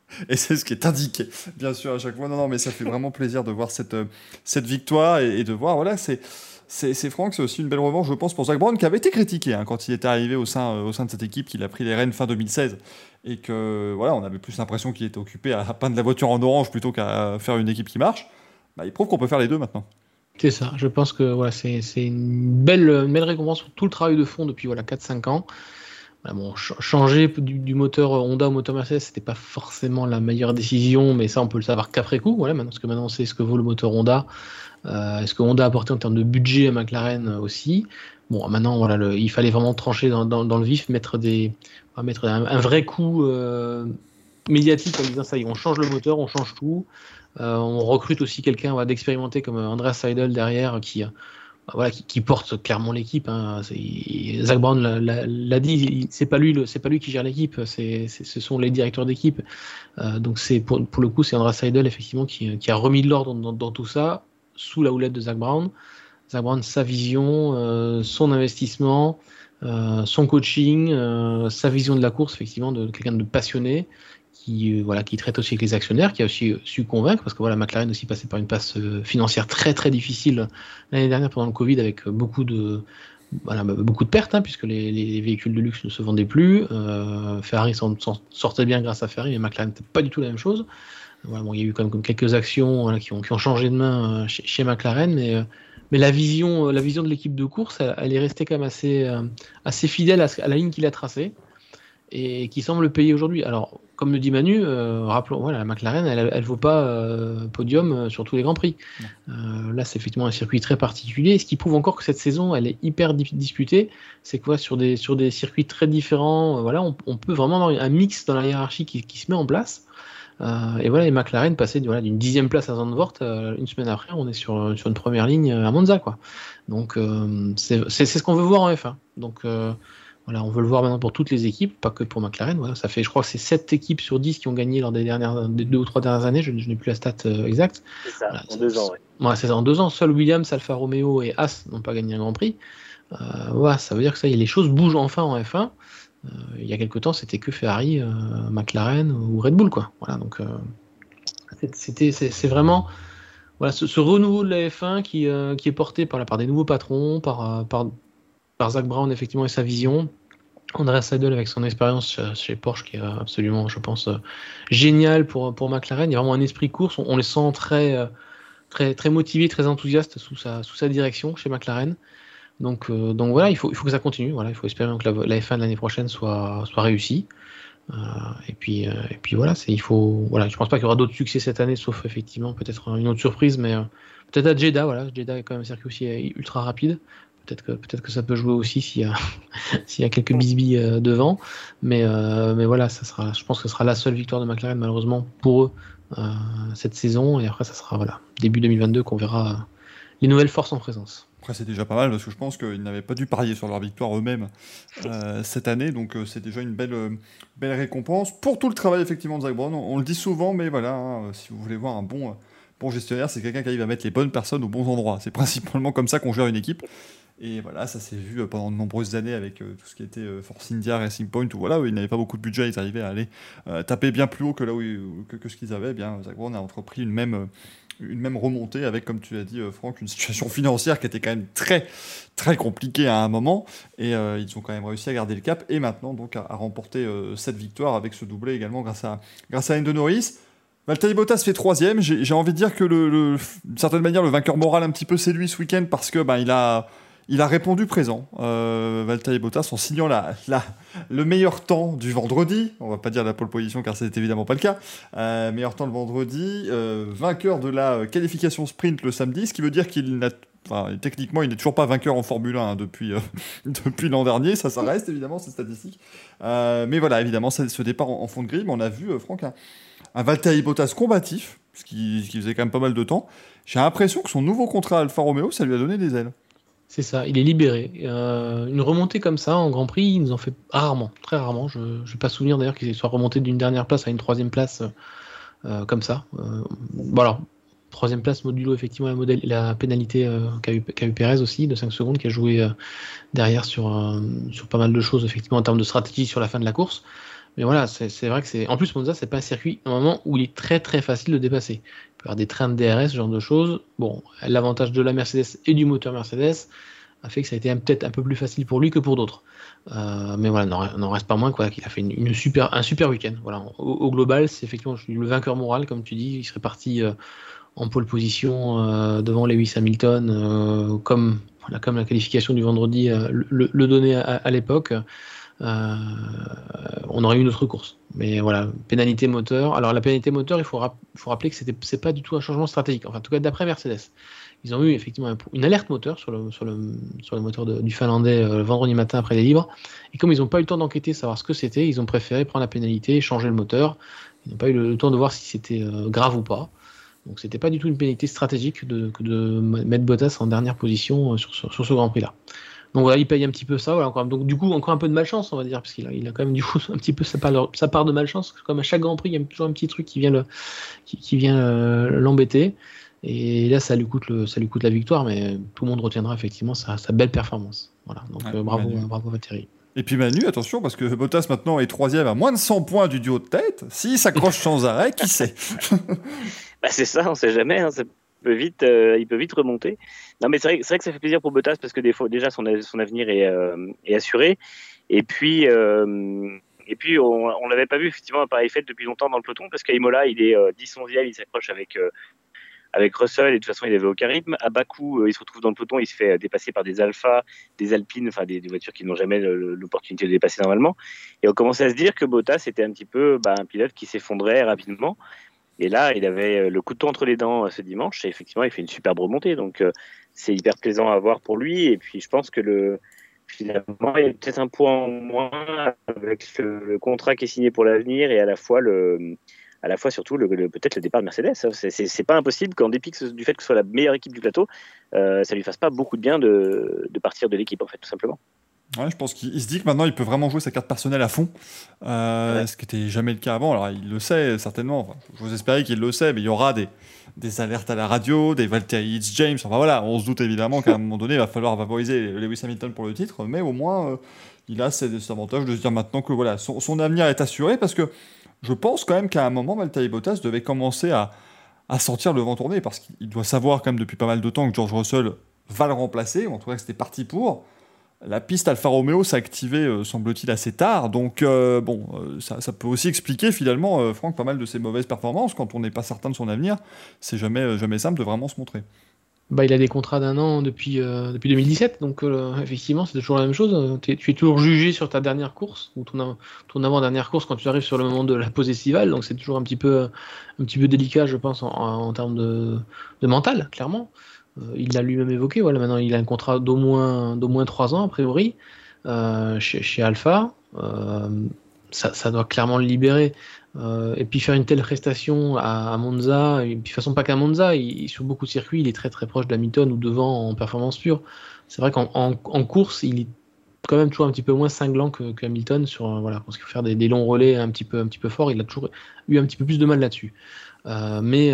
Et c'est ce qui est indiqué, bien sûr, à chaque fois. Non, non, mais ça fait vraiment plaisir de voir cette, euh, cette victoire et, de voir, voilà, c'est. C'est Franck, c'est aussi une belle revanche, je pense, pour Zach Brown, qui avait été critiqué hein, quand il était arrivé au sein, euh, au sein de cette équipe, qu'il a pris les rênes fin 2016, et que voilà, on avait plus l'impression qu'il était occupé à peindre la voiture en orange plutôt qu'à faire une équipe qui marche. Bah, il prouve qu'on peut faire les deux maintenant. C'est ça, je pense que voilà, c'est une belle, belle récompense pour tout le travail de fond depuis voilà, 4-5 ans. Bon, changer du, moteur Honda au moteur Mercedes, c'était pas forcément la meilleure décision, mais ça on peut le savoir qu'après coup, voilà, maintenant, parce que maintenant on sait ce que vaut le moteur Honda, euh, ce que Honda a apporté en termes de budget à McLaren aussi? Bon, maintenant voilà, il fallait vraiment trancher dans, le vif, mettre, des, mettre un, vrai coup euh, médiatique en disant ça y est, on change le moteur, on change tout. Euh, on recrute aussi quelqu'un d'expérimenté comme Andreas Seidel derrière qui, euh, voilà, qui, porte clairement l'équipe. Hein. Zach Brown l'a dit, c'est pas lui, c'est pas lui qui gère l'équipe, ce sont les directeurs d'équipe. Euh, donc c'est pour, le coup, c'est Andreas Seidel effectivement qui, a remis de l'ordre dans, tout ça sous la houlette de Zach Brown. Zach Brown, sa vision, son investissement, son coaching, sa vision de la course, effectivement, de quelqu'un de passionné qui, euh, voilà, qui traite aussi avec les actionnaires, qui a aussi euh, su convaincre, parce que voilà, McLaren aussi passait par une passe euh, financière très très difficile l'année dernière pendant le Covid avec beaucoup de, bah, beaucoup de pertes, hein, puisque les, les, véhicules de luxe ne se vendaient plus. Ferrari s'en sortait bien grâce à Ferrari, mais McLaren n'était pas du tout la même chose. Voilà, bon, il y a eu quand même quelques actions qui, ont, changé de main chez, McLaren, mais, la vision, la vision de l'équipe de course, elle, est restée quand même assez, fidèle à, à la ligne qu'il a tracée et qui semble payer aujourd'hui. Alors, comme le dit Manu, euh, rappelons, voilà, la McLaren, elle ne vaut pas euh, podium euh, sur tous les Grands Prix. là, c'est effectivement un circuit très particulier. Ce qui prouve encore que cette saison, elle est hyper disputée. C'est quoi sur des, sur des circuits très différents, voilà, on, peut vraiment avoir un mix dans la hiérarchie qui, qui se met en place. et voilà, les McLaren passaient voilà, d'une dixième place à Zandvoort, une semaine après, on est sur, sur une première ligne à Monza. Quoi. Donc, c'est ce qu'on veut voir en F1. Donc, Voilà, on veut le voir maintenant pour toutes les équipes, pas que pour McLaren. Voilà, ça fait, je crois que c'est 7 équipes sur 10 qui ont gagné lors des dernières, des deux ou trois dernières années. Je, n'ai plus la stat exacte. C'est ça, en deux ans. Ouais. c'est en deux ans. Seul Williams, Alfa Romeo et As n'ont pas gagné un Grand Prix. voilà, ça veut dire que ça y est, les choses bougent enfin en F1. il y a quelques temps, c'était que Ferrari, McLaren ou Red Bull, quoi. Voilà, donc c'était, c'est vraiment voilà, ce, renouveau de la F1 qui, euh, qui est porté par, la, part des nouveaux patrons, par, euh, par, par Zach Brown effectivement et sa vision. Andrea Seidel avec son expérience chez, Porsche qui est absolument, je pense, euh, génial pour, pour McLaren. Il y a vraiment un esprit course. On, les sent très, très, très motivés, très enthousiastes sous sa, sous sa direction chez McLaren. Donc, donc voilà, il faut, il faut que ça continue. Voilà, il faut espérer que la, la F1 de l'année prochaine soit, soit réussie. Euh, et puis, euh, et puis voilà, il faut. Voilà, je pense pas qu'il y aura d'autres succès cette année, sauf effectivement peut-être une autre surprise, mais euh, peut-être à Jeddah. Voilà, Jeddah est quand même un circuit aussi ultra rapide. Peut-être que, peut-être que ça peut jouer aussi s'il y a, s'il y a quelques bisbilles devant. Mais, mais voilà, ça sera, je pense que ce sera la seule victoire de McLaren, malheureusement, pour eux cette saison. Et après, ça sera voilà, début 2022 qu'on verra les nouvelles forces en présence. Après, c'est déjà pas mal parce que je pense qu'ils n'avaient pas dû parier sur leur victoire eux-mêmes euh, cette année. Donc, euh, c'est déjà une belle, euh, belle récompense pour tout le travail effectivement de Zach Brown. On, le dit souvent, mais voilà, hein, si vous voulez voir un bon, gestionnaire, c'est quelqu'un qui arrive à mettre les bonnes personnes aux bons endroits. C'est principalement comme ça qu'on gère une équipe. Et voilà, ça s'est vu pendant de nombreuses années avec tout ce qui était Force India, Racing Point, où voilà, ils n'avaient pas beaucoup de budget, ils arrivaient à aller taper bien plus haut que là où que, ce qu'ils avaient. Eh bien, Zach Brown a entrepris une même une même remontée avec, comme tu as dit, euh, Franck, une situation financière qui était quand même très, très compliquée à un moment. Et euh, ils ont quand même réussi à garder le cap et maintenant donc à, remporter euh, cette victoire avec ce doublé également grâce à, grâce à Endo Norris. Valtteri Bottas fait troisième. J'ai envie de dire que, d'une certaine manière, le vainqueur moral un petit peu c'est lui ce week-end parce que ben, il a il a répondu présent, euh, Valtteri Bottas, en signant la, le meilleur temps du vendredi. On va pas dire la pole position car c'est évidemment pas le cas. Euh, meilleur temps le vendredi, euh, vainqueur de la qualification sprint le samedi, ce qui veut dire qu'il n'a techniquement, il n'est toujours pas vainqueur en Formule 1 hein, depuis, euh, depuis l'an dernier. Ça, ça reste évidemment, c'est statistique. mais voilà, évidemment, ce départ en, fond de grille. Mais on a vu, Franck, un Valtteri Bottas combatif, ce qui, faisait quand même pas mal de temps. J'ai l'impression que son nouveau contrat Alfa Romeo, ça lui a donné des ailes. C'est ça, il est libéré. Euh, une remontée comme ça en Grand Prix, il nous en fait rarement, très rarement. Je ne vais pas souvenir d'ailleurs qu'il soit remonté d'une dernière place à une troisième place euh, comme ça. Euh, bon alors, troisième place modulo effectivement la, pénalité qu'a eu, eu, Perez aussi de 5 secondes, qui a joué derrière sur pas mal de choses effectivement en termes de stratégie sur la fin de la course. Mais voilà, c'est vrai que c'est. En plus, Monza, c'est pas un circuit, un moment où il est très très facile de dépasser. Il peut y avoir des trains de DRS, ce genre de choses. Bon, l'avantage de la Mercedes et du moteur Mercedes a fait que ça a été peut-être un peu plus facile pour lui que pour d'autres. Euh, mais voilà, n'en reste pas moins qu'il a fait une, super, un super week-end. Voilà, au, global, c'est effectivement le vainqueur moral, comme tu dis. Il serait parti euh, en pole position euh, devant Lewis Hamilton, comme, comme la qualification du vendredi le, donnait à l'époque. Euh, on aurait eu une autre course. Mais voilà, pénalité moteur. Alors la pénalité moteur, il faut, rappeler que c'était c'est pas du tout un changement stratégique. Enfin, en tout cas, d'après Mercedes, ils ont eu effectivement une alerte moteur sur le, sur le, sur le moteur du Finlandais euh, vendredi matin après les libres. Et comme ils n'ont pas eu le temps d'enquêter, savoir ce que c'était, ils ont préféré prendre la pénalité, changer le moteur. Ils n'ont pas eu le, temps de voir si c'était euh, grave ou pas. Donc c'était pas du tout une pénalité stratégique de, de mettre Bottas en dernière position sur, sur ce Grand Prix là. Donc voilà, il paye un petit peu ça. Voilà, encore, donc du coup, encore un peu de malchance, on va dire, parce qu'il a, il a quand même du coup un petit peu sa part, sa part de malchance. Comme à chaque Grand Prix, il y a toujours un petit truc qui vient le, qui, vient euh, l'embêter. Et là, ça lui coûte le, ça lui coûte la victoire, mais tout le monde retiendra effectivement sa, belle performance. Voilà, donc euh, bravo, bravo Thierry. Et puis Manu, attention, parce que Bottas maintenant est troisième à moins de 100 points du duo de tête. S'il s'accroche sans arrêt, qui sait? Bah C'est ça, on sait jamais. Hein, peut vite, euh, il peut vite remonter. Non, mais c'est vrai, que ça fait plaisir pour Bottas parce que des fois, déjà, son, avenir est, euh, est, assuré. Et puis, euh, et puis on ne l'avait pas vu effectivement un pareil fait depuis longtemps dans le peloton parce qu'à Imola, il est 10 11 il s'accroche avec, avec Russell et de toute façon, il avait aucun rythme. À Bakou, il se retrouve dans le peloton, il se fait dépasser par des Alpha, des Alpines, enfin des, voitures qui n'ont jamais l'opportunité de dépasser normalement. Et on commençait à se dire que Bottas était un petit peu bah, un pilote qui s'effondrait rapidement. Et là, il avait euh, le couteau entre les dents euh, ce dimanche et effectivement, il fait une superbe remontée. Donc, euh, c'est hyper plaisant à voir pour lui. Et puis, je pense que le, finalement, il y a peut-être un point en moins avec le, contrat qui est signé pour l'avenir et à la fois surtout le, peut-être le départ de Mercedes. C'est pas impossible qu'en dépit du fait que ce soit la meilleure équipe du plateau, ça lui fasse pas beaucoup de bien de partir de l'équipe en fait, tout simplement. Ouais, je pense qu'il se dit que maintenant il peut vraiment jouer sa carte personnelle à fond, euh, ce qui n'était jamais le cas avant. Alors il le sait certainement, enfin, vous espérer qu'il le sait, mais il y aura des, des alertes à la radio, des Valtteri James, enfin voilà, on se doute évidemment qu'à un moment donné il va falloir favoriser Lewis Hamilton pour le titre, mais au moins euh, il a cet avantage de se dire maintenant que voilà, son, son, avenir est assuré parce que je pense quand même qu'à un moment Valtteri Bottas devait commencer à, à sentir le vent tourner parce qu'il doit savoir quand même depuis pas mal de temps que George Russell va le remplacer, ou en tout cas que c'était parti pour. La piste Alfa Romeo s'est activée, euh, semble-t-il, assez tard. Donc, euh, bon, euh, ça, peut aussi expliquer finalement, Franck, pas mal de ses mauvaises performances. Quand on n'est pas certain de son avenir, c'est jamais, jamais simple de vraiment se montrer. Bah, il a des contrats d'un an depuis, depuis 2017, donc effectivement, c'est toujours la même chose. tu es toujours jugé sur ta dernière course, ou ton, ton avant-dernière course quand tu arrives sur le moment de la pause estivale, donc c'est toujours un petit, peu, un petit peu délicat, je pense, en, termes de, de mental, clairement. Euh, il l'a lui-même évoqué, voilà, maintenant il a un contrat d'au moins, d'au moins 3 ans, a priori, euh, chez, chez, Alpha. Euh, ça, ça, doit clairement le libérer. et puis faire une telle prestation à, Monza, et puis de toute façon pas qu'à Monza, il, sur beaucoup de circuits, il est très très proche d'Hamilton ou devant en performance pure. C'est vrai qu'en en, course, il est quand même toujours un petit peu moins cinglant que, que Hamilton sur voilà parce qu'il faut faire des, des, longs relais un petit peu un petit peu fort il a toujours eu un petit peu plus de mal là-dessus mais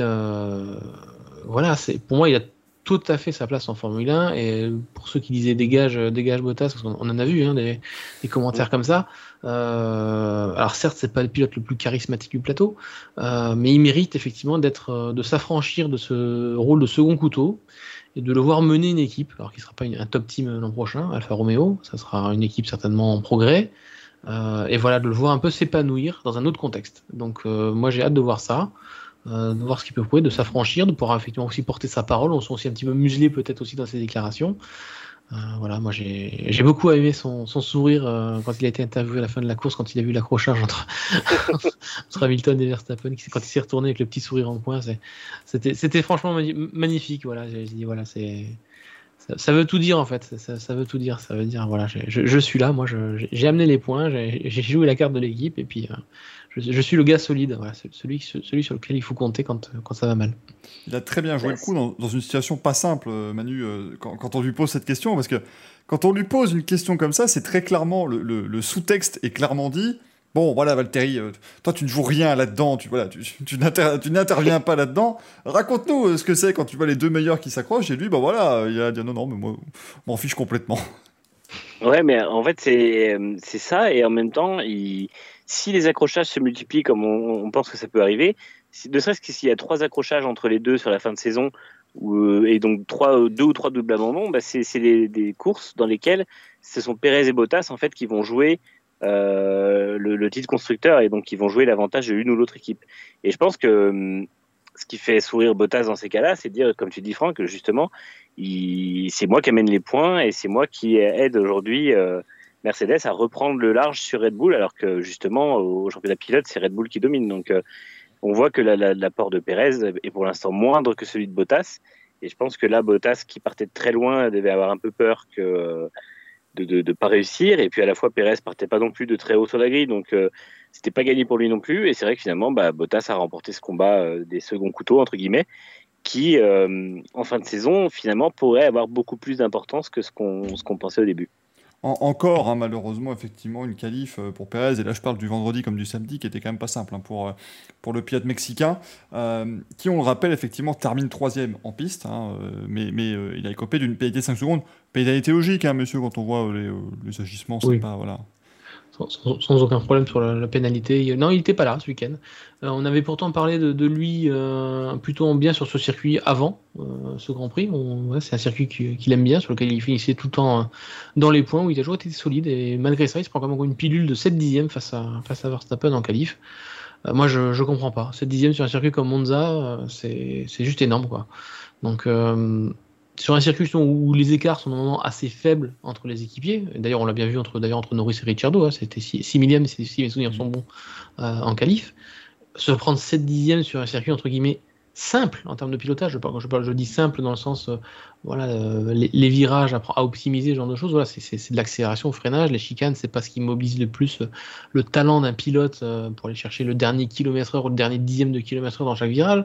voilà c'est pour moi il a tout à fait sa place en Formule 1. Et pour ceux qui disaient dégage, dégage Bottas, parce qu'on en a vu hein, des, commentaires comme ça. Euh, alors certes, c'est pas le pilote le plus charismatique du plateau, euh, mais il mérite effectivement d'être, euh, de s'affranchir de ce rôle de second couteau et de le voir mener une équipe, alors qu'il sera pas un top team l'an prochain, Alfa Romeo, ça sera une équipe certainement en progrès. et voilà, de le voir un peu s'épanouir dans un autre contexte. Donc moi j'ai hâte de voir ça. Euh, de voir ce qu'il peut prouver, de s'affranchir, de pouvoir effectivement aussi porter sa parole. On se sent aussi un petit peu muselé peut-être aussi dans ses déclarations. Euh, voilà, moi j'ai beaucoup aimé son, sourire euh, quand il a été interviewé à la fin de la course, quand il a vu l'accrochage entre, Hamilton et Verstappen, quand il s'est retourné avec le petit sourire en coin. C'était franchement magnifique. Voilà, j'ai dit voilà, ça, veut tout dire en fait. Ça, veut tout dire. Ça veut dire voilà, je, suis là. Moi, j'ai amené les points. J'ai joué la carte de l'équipe et puis je, suis le gars solide, celui, celui sur lequel il faut compter quand, quand ça va mal. Il a très bien joué le coup dans, une situation pas simple, euh, Manu, euh, quand, on lui pose cette question, parce que quand on lui pose une question comme ça, c'est très clairement, le, sous-texte est clairement dit. Bon, voilà, Valtteri, euh, toi, tu ne joues rien là-dedans, tu, voilà, tu, tu n'interviens pas là-dedans. Raconte-nous ce que c'est quand tu vois les deux meilleurs qui s'accrochent, et lui, bah voilà, il a dit non, non, mais moi, m'en fiche complètement. Ouais, mais en fait, c'est ça, et en même temps, il si les accrochages se multiplient comme on, pense que ça peut arriver, ne serait-ce que s'il y a trois accrochages entre les deux sur la fin de saison, euh, et donc trois, deux ou trois doubles abandons, bah c'est des, courses dans lesquelles ce sont Pérez et Bottas en fait qui vont jouer euh, le, titre constructeur et donc qui vont jouer l'avantage de l'une ou l'autre équipe. Et je pense que hum, ce qui fait sourire Bottas dans ces cas-là, c'est de dire, comme tu dis Franck, justement, c'est moi qui amène les points et c'est moi qui aide aujourd'hui. Euh, Mercedes à reprendre le large sur Red Bull, alors que justement au championnat pilote, c'est Red Bull qui domine. Donc euh, on voit que l'apport de Pérez est pour l'instant moindre que celui de Bottas. Et je pense que là, Bottas, qui partait de très loin, devait avoir un peu peur que de ne pas réussir. Et puis à la fois, Pérez partait pas non plus de très haut sur la grille, donc euh, c'était pas gagné pour lui non plus. Et c'est vrai que finalement, bah, Bottas a remporté ce combat euh, des seconds couteaux entre guillemets, qui en fin de saison finalement pourrait avoir beaucoup plus d'importance que ce qu'on qu'on pensait au début encore, hein, malheureusement, effectivement, une qualif euh, pour Pérez, et là je parle du vendredi comme du samedi, qui était quand même pas simple hein, pour, euh, pour le pilote mexicain, euh, qui, on le rappelle, effectivement, termine troisième en piste, hein, mais, mais il a écopé d'une pénalité de 5 secondes. Pénalité logique, monsieur, quand on voit les, les agissements, c'est pas. Voilà sans, aucun problème sur la, pénalité. Non, il n'était pas là ce week-end. Euh, on avait pourtant parlé de, lui euh, plutôt bien sur ce circuit avant euh, ce Grand Prix. c'est un circuit qu'il aime bien, sur lequel il finissait tout le temps dans les points, où il a toujours été solide. Et malgré ça, il se prend quand même une pilule de 7 dixièmes face à, face à Verstappen en qualif. moi, je ne comprends pas. 7 dixièmes sur un circuit comme Monza, c'est juste énorme. quoi. Donc sur un circuit où les écarts sont normalement assez faibles entre les équipiers, d'ailleurs on l'a bien vu entre, entre Norris et Ricciardo, hein, c'était 6 millièmes si, mes souvenirs sont bons euh, en qualif, se prendre 7 dixièmes sur un circuit entre guillemets simple en termes de pilotage, je, parle, je, je dis simple dans le sens, euh, voilà, euh, les, virages à, optimiser, ce genre de choses, voilà, c'est de l'accélération au freinage, les chicanes, c'est pas ce qui mobilise le plus le talent d'un pilote pour aller chercher le dernier kilomètre heure ou le dernier dixième de kilomètre heure dans chaque virage.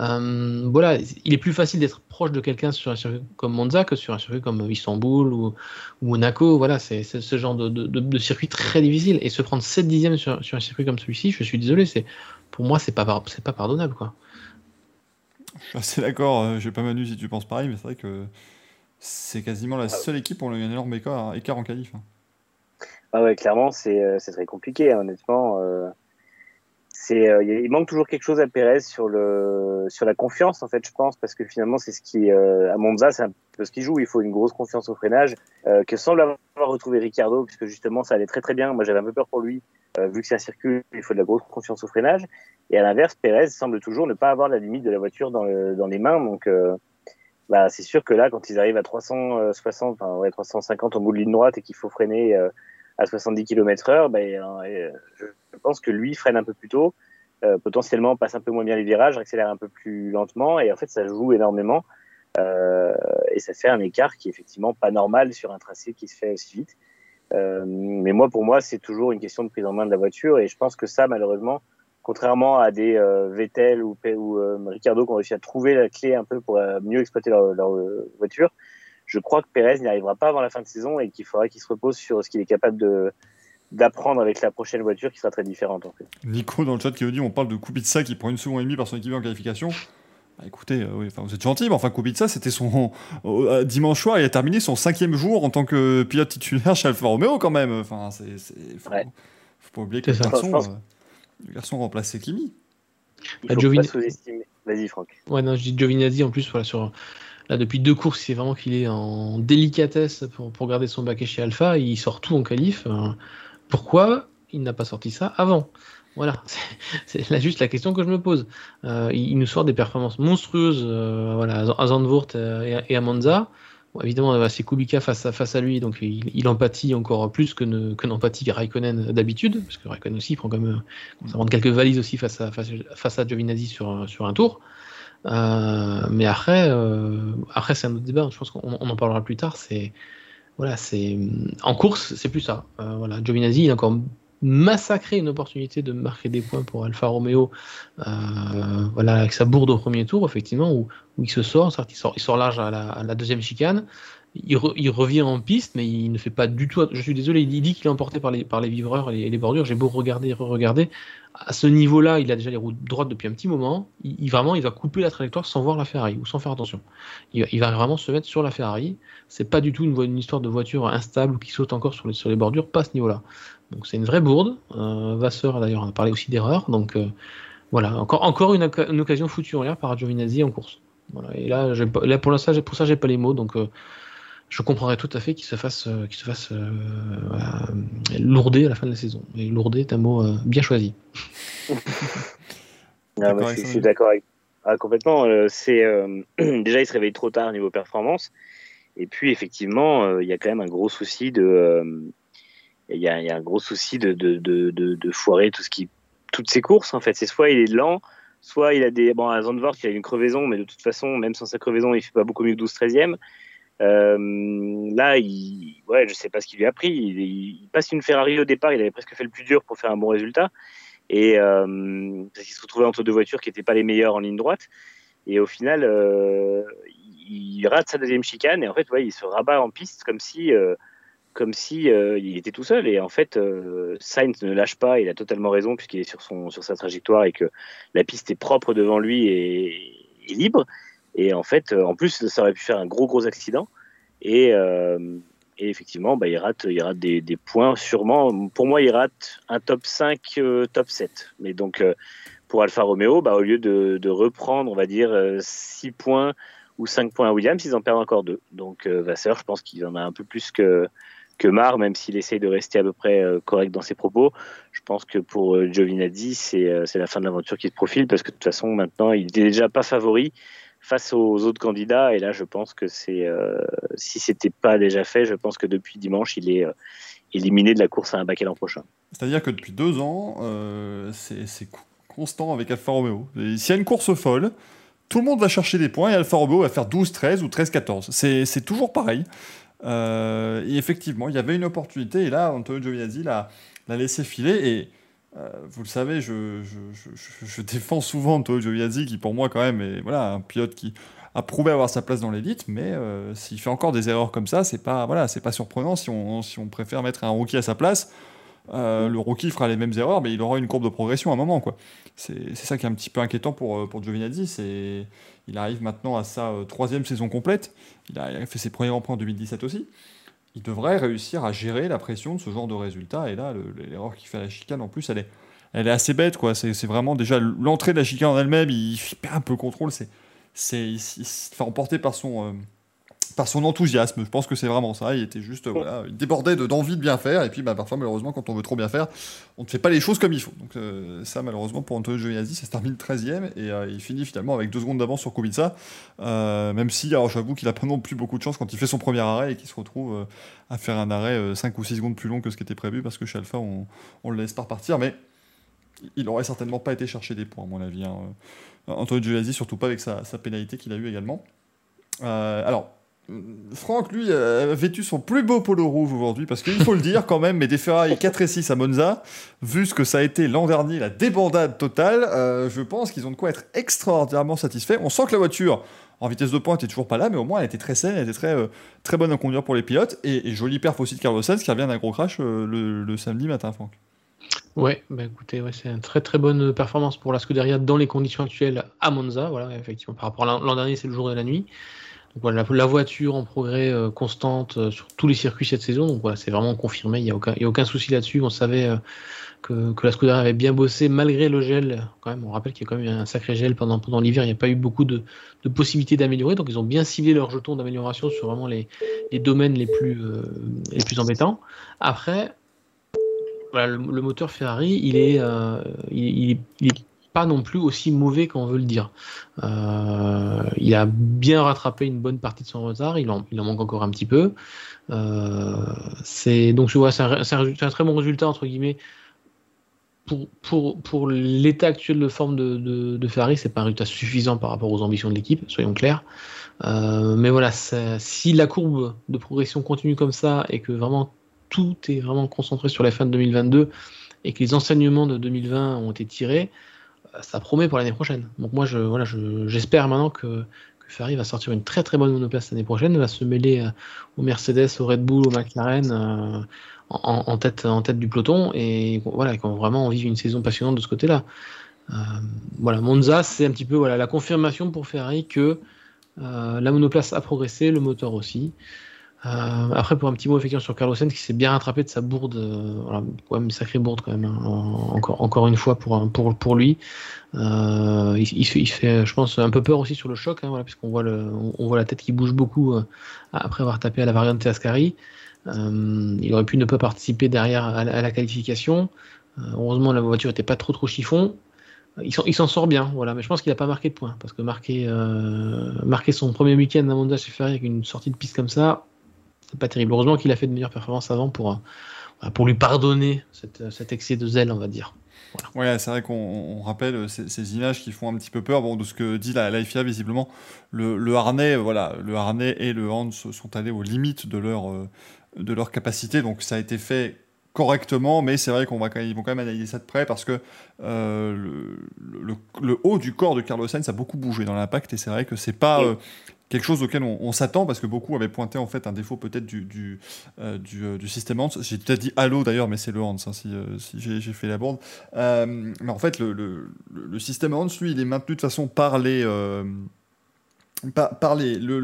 Euh, voilà, il est plus facile d'être proche de quelqu'un sur un circuit comme Monza que sur un circuit comme Istanbul ou, Monaco. Voilà, c'est ce genre de, circuit très difficile. Et se prendre 7 dixièmes sur, un circuit comme celui-ci, je suis désolé, c'est pour moi, c'est pas, c'est pas pardonnable. Quoi. Je suis assez d'accord, euh, je vais pas Manu si tu penses pareil, mais c'est vrai que c'est quasiment la seule équipe où on a un énorme écart, écart en qualif. Hein. Ah ouais, clairement, c'est euh, très compliqué, hein, honnêtement. Euh, euh, il manque toujours quelque chose à Pérez sur le sur la confiance en fait, je pense, parce que finalement c'est ce qui à Monza c'est un peu ce qui joue. Il faut une grosse confiance au freinage que semble avoir retrouvé Ricardo, puisque justement ça allait très très bien. Moi j'avais un peu peur pour lui, vu que c'est un circuit, il faut de la grosse confiance au freinage. Et à l'inverse, Pérez semble toujours ne pas avoir la limite de la voiture dans, dans les mains, donc bah, c'est sûr que là, quand ils arrivent à 360, enfin, ouais, 350 au bout de ligne droite et qu'il faut freiner à 70 km/h, ben, euh, je pense que lui freine un peu plus tôt, euh, potentiellement passe un peu moins bien les virages, accélère un peu plus lentement, et en fait ça joue énormément. Euh, et ça fait un écart qui est effectivement pas normal sur un tracé qui se fait aussi vite. mais moi, pour moi, c'est toujours une question de prise en main de la voiture, et je pense que ça, malheureusement, contrairement à des Vettel ou, ou Ricardo qui ont réussi à trouver la clé un peu pour mieux exploiter leur, leur voiture, je crois que Pérez n'y arrivera pas avant la fin de saison et qu'il faudra qu'il se repose sur ce qu'il est capable de d'apprendre avec la prochaine voiture qui sera très différente en fait. Nico dans le chat qui veut dire on parle de Kubica qui prend une seconde et demie par son équipe en qualification. Bah, écoutez, euh, oui, vous êtes gentil, mais enfin Kubica c'était son euh, dimanche soir, il a terminé son cinquième jour en tant que pilote titulaire chez Alfa Romeo quand même. Enfin, c'est, faut, faut, pas oublier que le garçon, euh, le garçon remplaçait Kimi. Il faut pas sous-estimer. Vas-y Franck. Ouais non, je dis Giovinazzi en plus voilà sur Là, depuis deux courses, c'est vraiment qu'il est en délicatesse pour, pour, garder son baquet chez Alpha. Il sort tout en qualif. Euh, pourquoi il n'a pas sorti ça avant Voilà, c'est juste la question que je me pose. Euh, il, nous sort des performances monstrueuses euh, voilà, à Zandvoort et, à Monza. évidemment, c'est Kubica face à, lui, donc il, empathie encore plus que, ne, que n'empathie Raikkonen d'habitude, parce que Raikkonen aussi prend quand même ça quelques valises aussi face à, face, face Giovinazzi sur, un tour. Euh, mais après, euh, après c'est un autre débat. Je pense qu'on en parlera plus tard. C'est voilà, c'est en course, c'est plus ça. Euh, voilà, Giovinazzi, a encore massacré une opportunité de marquer des points pour Alfa Romeo. voilà, avec sa bourde au premier tour, effectivement, où, il se sort, il sort, il sort large à la, à la deuxième chicane il, revient en piste, mais il ne fait pas du tout. Je suis désolé, il dit qu'il est emporté par les, par les vivreurs et les, bordures. J'ai beau regarder et re-regarder. À ce niveau-là, il a déjà les roues droites depuis un petit moment. Il, vraiment, il va couper la trajectoire sans voir la Ferrari ou sans faire attention. Il, va vraiment se mettre sur la Ferrari. C'est pas du tout une, histoire de voiture instable qui saute encore sur les, sur les bordures, pas à ce niveau-là. Donc c'est une vraie bourde. Euh, Vasseur, d'ailleurs, a parlé aussi d'erreur. Donc euh, voilà, encore, encore une, occasion foutue en l'air par Giovinazzi en course. Voilà. Et là, là pour l'instant, pour ça, j'ai pas les mots. Donc. Euh, je comprendrais tout à fait qu'il se fasse, euh, qu'il se fasse euh, lourder à la fin de la saison. Et lourder est un mot euh, bien choisi. je, suis d'accord avec ah, complètement. c'est déjà il se réveille trop tard au niveau performance. Et puis effectivement, il y a quand même un gros souci de, il y, a, un gros souci de, de, de, de, foirer tout ce qui, toutes ses courses en fait. C'est soit il est lent, soit il a des, bon à Zandvoort il a une crevaison, mais de toute façon, même sans sa crevaison, il fait pas beaucoup mieux que 12-13e. Euh, là, il, ouais, je sais pas ce qu'il lui a pris. Il, passe une Ferrari au départ, il avait presque fait le plus dur pour faire un bon résultat. Et euh, se retrouvait entre deux voitures qui n'étaient pas les meilleures en ligne droite. Et au final, euh, il rate sa deuxième chicane et en fait, ouais, il se rabat en piste comme si, euh, comme si il était tout seul. Et en fait, Sainz ne lâche pas. Il a totalement raison puisqu'il est sur son sur sa trajectoire et que la piste est propre devant lui et libre. Et en fait, euh, en plus, ça aurait pu faire un gros, gros accident. Et, euh, effectivement, bah, il rate, il rate des, points, sûrement. Pour moi, il rate un top 5, euh, top 7. Mais donc, pour Alfa Romeo, bah, au lieu de, reprendre, on va dire, 6 points ou 5 points à Williams, ils en perdent encore 2. Donc, Vasseur, je pense qu'il en a un peu plus que, que Mar, même s'il essaye de rester à peu près correct dans ses propos. Je pense que pour Giovinazzi, c'est la fin de l'aventure qui se profile parce que de toute façon, maintenant, il n'est déjà pas favori face aux autres candidats. Et là, je pense que c'est, euh, si c'était pas déjà fait, je pense que depuis dimanche, il est euh, éliminé de la course à un baquet l'an prochain. C'est-à-dire que depuis deux ans, euh, c'est constant avec Alfa Romeo. S'il y a une course folle, tout le monde va chercher des points et Alfa Romeo va faire 12-13 ou 13-14. C'est toujours pareil. et effectivement, il y avait une opportunité et là, Antonio Giovinazzi l'a laissé filer vous le savez, je, défends souvent Antonio Giovinazzi, qui pour moi quand même est voilà, un pilote qui a prouvé avoir sa place dans l'élite, mais s'il fait encore des erreurs comme ça, c'est pas, voilà, pas surprenant si on, si on préfère mettre un rookie à sa place. le rookie fera les mêmes erreurs, mais il aura une courbe de progression à un moment. C'est ça qui est un petit peu inquiétant pour, pour Giovinazzi. Il arrive maintenant à sa euh, troisième saison complète. Il a, fait ses premiers remparts en 2017 aussi. Il devrait réussir à gérer la pression de ce genre de résultats. Et là, l'erreur qu'il fait à la chicane, en plus, elle est, elle est assez bête. quoi. C'est vraiment déjà l'entrée de la chicane en elle-même. Il, perd un peu le contrôle. C'est, il, il, se fait emporter par son, euh, par son enthousiasme. Je pense que c'est vraiment ça. Il était juste, voilà, il débordait d'envie de, bien faire. Et puis, bah, parfois, malheureusement, quand on veut trop bien faire, on ne fait pas les choses comme il faut. Donc, euh, ça, malheureusement, pour Antonio Giovinazzi, ça se termine 13ème. Et euh, il finit finalement avec deux secondes d'avance sur Kubica. Euh, même si, alors j'avoue qu'il a pas non plus beaucoup de chance quand il fait son premier arrêt et qu'il se retrouve à faire un arrêt 5 ou 6 secondes plus long que ce qui était prévu parce que chez Alpha, on, on le laisse pas repartir. Mais il aurait certainement pas été chercher des points, à mon avis. Hein. Antonio Giovinazzi, surtout pas avec sa, sa pénalité qu'il a eue également. alors, Franck, lui, a vêtu son plus beau polo rouge aujourd'hui, parce qu'il faut le dire quand même, mais des Ferrari 4 et 6 à Monza, vu ce que ça a été l'an dernier, la débandade totale, euh, je pense qu'ils ont de quoi être extraordinairement satisfaits. On sent que la voiture, en vitesse de pointe, est toujours pas là, mais au moins elle était très saine, elle était très, euh, très bonne à conduire pour les pilotes, et, et jolie perf aussi de Carlos Sainz qui revient d'un gros crash euh, le, samedi matin, Franck. Ouais, bah écoutez, c'est une très très bonne performance pour la Scuderia dans les conditions actuelles à Monza. Voilà, effectivement, par rapport à l'an dernier, c'est le jour de la nuit voilà, la, voiture en progrès euh, constante euh, sur tous les circuits cette saison. Donc voilà, c'est vraiment confirmé. Il n'y a, aucun, a aucun souci là-dessus. On savait euh, que, que, la Scuderia avait bien bossé malgré le gel. Quand même, on rappelle qu'il y a quand même eu un sacré gel pendant, pendant l'hiver. Il n'y a pas eu beaucoup de, de possibilités d'améliorer. Donc ils ont bien ciblé leurs jetons d'amélioration sur vraiment les, les, domaines les plus, les plus embêtants. Après, voilà, le, moteur Ferrari, il, est pas non plus aussi mauvais qu'on veut le dire. Euh, il a bien rattrapé une bonne partie de son retard, il en, manque encore un petit peu. Euh, c'est donc je vois, c'est un, très bon résultat entre guillemets. Pour l'état actuel de forme de, de, de Ferrari, c'est pas un résultat suffisant par rapport aux ambitions de l'équipe, soyons clairs. Euh, mais voilà, si la courbe de progression continue comme ça et que vraiment tout est vraiment concentré sur la fin de 2022 et que les enseignements de 2020 ont été tirés, ça promet pour l'année prochaine. Donc moi, je, voilà, j'espère maintenant que, Ferrari va sortir une très très bonne monoplace l'année prochaine, va se mêler euh, au Mercedes, au Red Bull, au McLaren euh, en, tête, en tête du peloton et voilà, qu'on vraiment vivre une saison passionnante de ce côté-là. Euh, voilà, Monza, c'est un petit peu voilà, la confirmation pour Ferrari que la monoplace a progressé, le moteur aussi. Euh, après, pour un petit mot effectivement sur Carlos Sainz qui s'est bien rattrapé de sa bourde, euh, voilà, une sacrée bourde quand même, hein, encore, encore une fois pour, pour, pour lui. Euh, il, fait, je pense, un peu peur aussi sur le choc, hein, voilà, puisqu'on voit, le, on, voit la tête qui bouge beaucoup euh, après avoir tapé à la variante Ascari. Il aurait pu ne pas participer derrière à, la, qualification. heureusement, la voiture n'était pas trop trop chiffon. Il s'en sort bien, voilà, mais je pense qu'il n'a pas marqué de points parce que marquer, marquer son premier week-end à Monza chez Ferrari avec une sortie de piste comme ça, pas terrible. Heureusement qu'il a fait de meilleures performances avant pour, euh, pour lui pardonner cet excès de zèle, on va dire. Ouais, c'est vrai qu'on rappelle euh, ces, images qui font un petit peu peur. Bon, de ce que dit la, la FIA, visiblement, le, harnais, voilà, le harnais et le hand sont allés aux limites de leur, euh, de leur capacité. Donc ça a été fait correctement, mais c'est vrai qu'on va quand vont quand même analyser ça de près parce que le, le, haut du corps de Carlos Sainz a beaucoup bougé dans l'impact et c'est vrai que c'est pas quelque chose auquel on, s'attend parce que beaucoup avaient pointé en fait un défaut peut-être du, du, euh, euh, système Hans. J'ai peut-être dit Halo d'ailleurs, mais c'est le Hans hein, si, euh, j'ai fait la bourde. mais en fait, le, système Hans, lui, il est maintenu de façon par les le,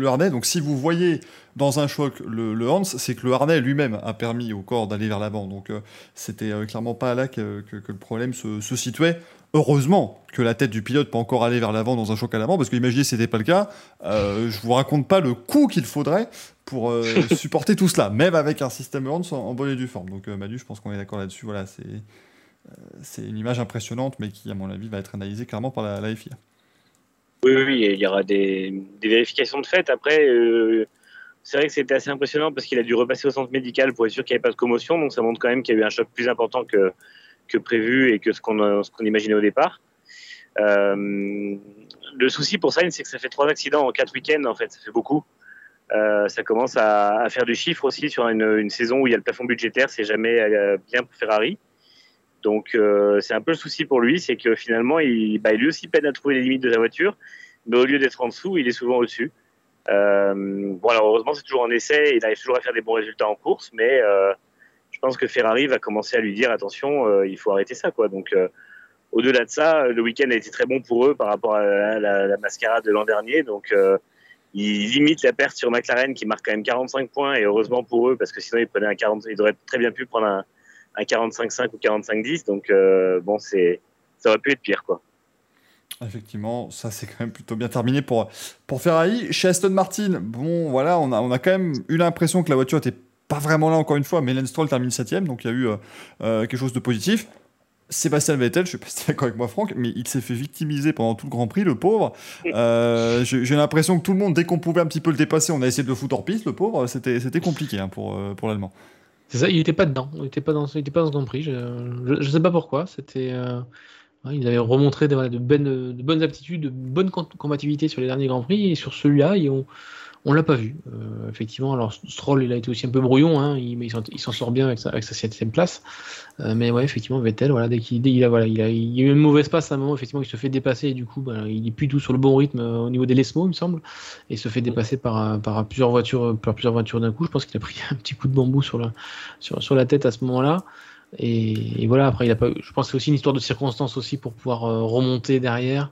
harnais. Donc si vous voyez dans un choc le, Hans, c'est que le harnais lui-même a permis au corps d'aller vers l'avant. Donc c'était clairement pas là que, le problème se, situait. Heureusement que la tête du pilote peut encore aller vers l'avant dans un choc à l'avant, parce que imaginez si ce n'était pas le cas, euh, je vous raconte pas le coût qu'il faudrait pour euh, supporter tout cela, même avec un système Horns en, en bonne et due forme. Donc euh, Manu, je pense qu'on est d'accord là-dessus. Voilà, c'est euh, c'est une image impressionnante, mais qui, à mon avis, va être analysée clairement par la, FIA. Oui, oui, il y aura des, des vérifications de fait. Après, c'est vrai que c'était assez impressionnant parce qu'il a dû repasser au centre médical pour être sûr qu'il n'y avait pas de commotion, donc ça montre quand même qu'il y a eu un choc plus important que que prévu et que ce qu'on imaginait au départ. Euh, le souci pour Sainz, c'est que ça fait trois accidents en quatre week-ends, en fait, ça fait beaucoup. Euh, ça commence à, faire du chiffre aussi sur une, saison où il y a le plafond budgétaire, c'est jamais euh, bien pour Ferrari. Donc c'est un peu le souci pour lui, c'est que finalement, il, bah, lui aussi peine à trouver les limites de sa voiture, mais au lieu d'être en dessous, il est souvent au-dessus. bon, alors heureusement, c'est toujours un essai, il arrive toujours à faire des bons résultats en course, mais je pense que Ferrari va commencer à lui dire attention, il faut arrêter ça, quoi. Donc au-delà de ça, le week-end a été très bon pour eux par rapport à la, mascarade de l'an dernier. Donc, euh, ils limitent la perte sur McLaren qui marque quand même 45 points. Et heureusement pour eux, parce que sinon, ils, prenaient un 40, ils auraient très bien pu prendre un, 45-5 ou 45-10. Donc, euh, bon, c'est, ça aurait pu être pire, quoi. Effectivement, ça c'est quand même plutôt bien terminé pour, pour Ferrari. Chez Aston Martin, bon voilà, on a, on a quand même eu l'impression que la voiture était pas vraiment là encore une fois, mais Lance Stroll termine 7 donc il y a eu euh, quelque chose de positif. Sébastien Vettel, je suis pas d'accord avec moi Franck, mais il s'est fait victimiser pendant tout le Grand Prix, le pauvre. Euh, j'ai l'impression que tout le monde, dès qu'on pouvait un petit peu le dépasser, on a essayé de le foutre en piste, le pauvre. C'était compliqué hein, pour, euh, pour l'Allemand. C'est ça, il était pas dedans, il était pas dans, il était pas dans ce Grand Prix. Je, ne sais pas pourquoi. C'était, euh, il avait remontré de, de, bonnes, de, bonnes, aptitudes, de bonne combativité sur les derniers Grands Prix, et sur celui-là, ils ont on l'a pas vu. Euh, effectivement, alors Stroll, il a été aussi un peu brouillon, hein, il, mais il s'en sort bien avec sa, avec sa septième place. Euh, mais ouais, effectivement, Vettel, voilà, dès qu'il il a, voilà, il a, a eu une mauvaise passe à un moment, effectivement, il se fait dépasser et du coup, bah, il est plus tout sur le bon rythme euh, au niveau des Lesmo, il me semble, et se fait dépasser par, plusieurs voitures, par plusieurs voitures d'un coup. Je pense qu'il a pris un petit coup de bambou sur la, tête à ce moment-là. Et, voilà, après, il a pas, je pense que c'est aussi une histoire de circonstances aussi pour pouvoir remonter derrière.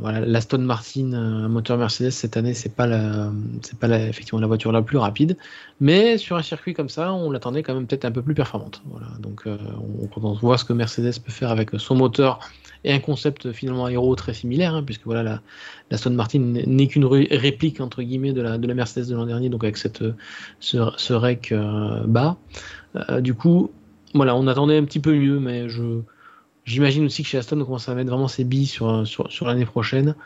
Voilà, l'Aston Martin, euh, moteur Mercedes cette année, c'est pas la, c'est pas la, effectivement la voiture la plus rapide, mais sur un circuit comme ça, on l'attendait quand même peut-être un peu plus performante. Voilà, donc euh, on, on, voit ce que Mercedes peut faire avec son moteur et un concept finalement aéro très similaire, hein, puisque voilà, la, l'Aston Martin n'est qu'une réplique entre guillemets de la, de la Mercedes de l'an dernier, donc avec ce rec euh, bas. du coup, voilà, on attendait un petit peu mieux, mais je J'imagine aussi que chez Aston, on commence à mettre vraiment ses billes sur, sur, l'année prochaine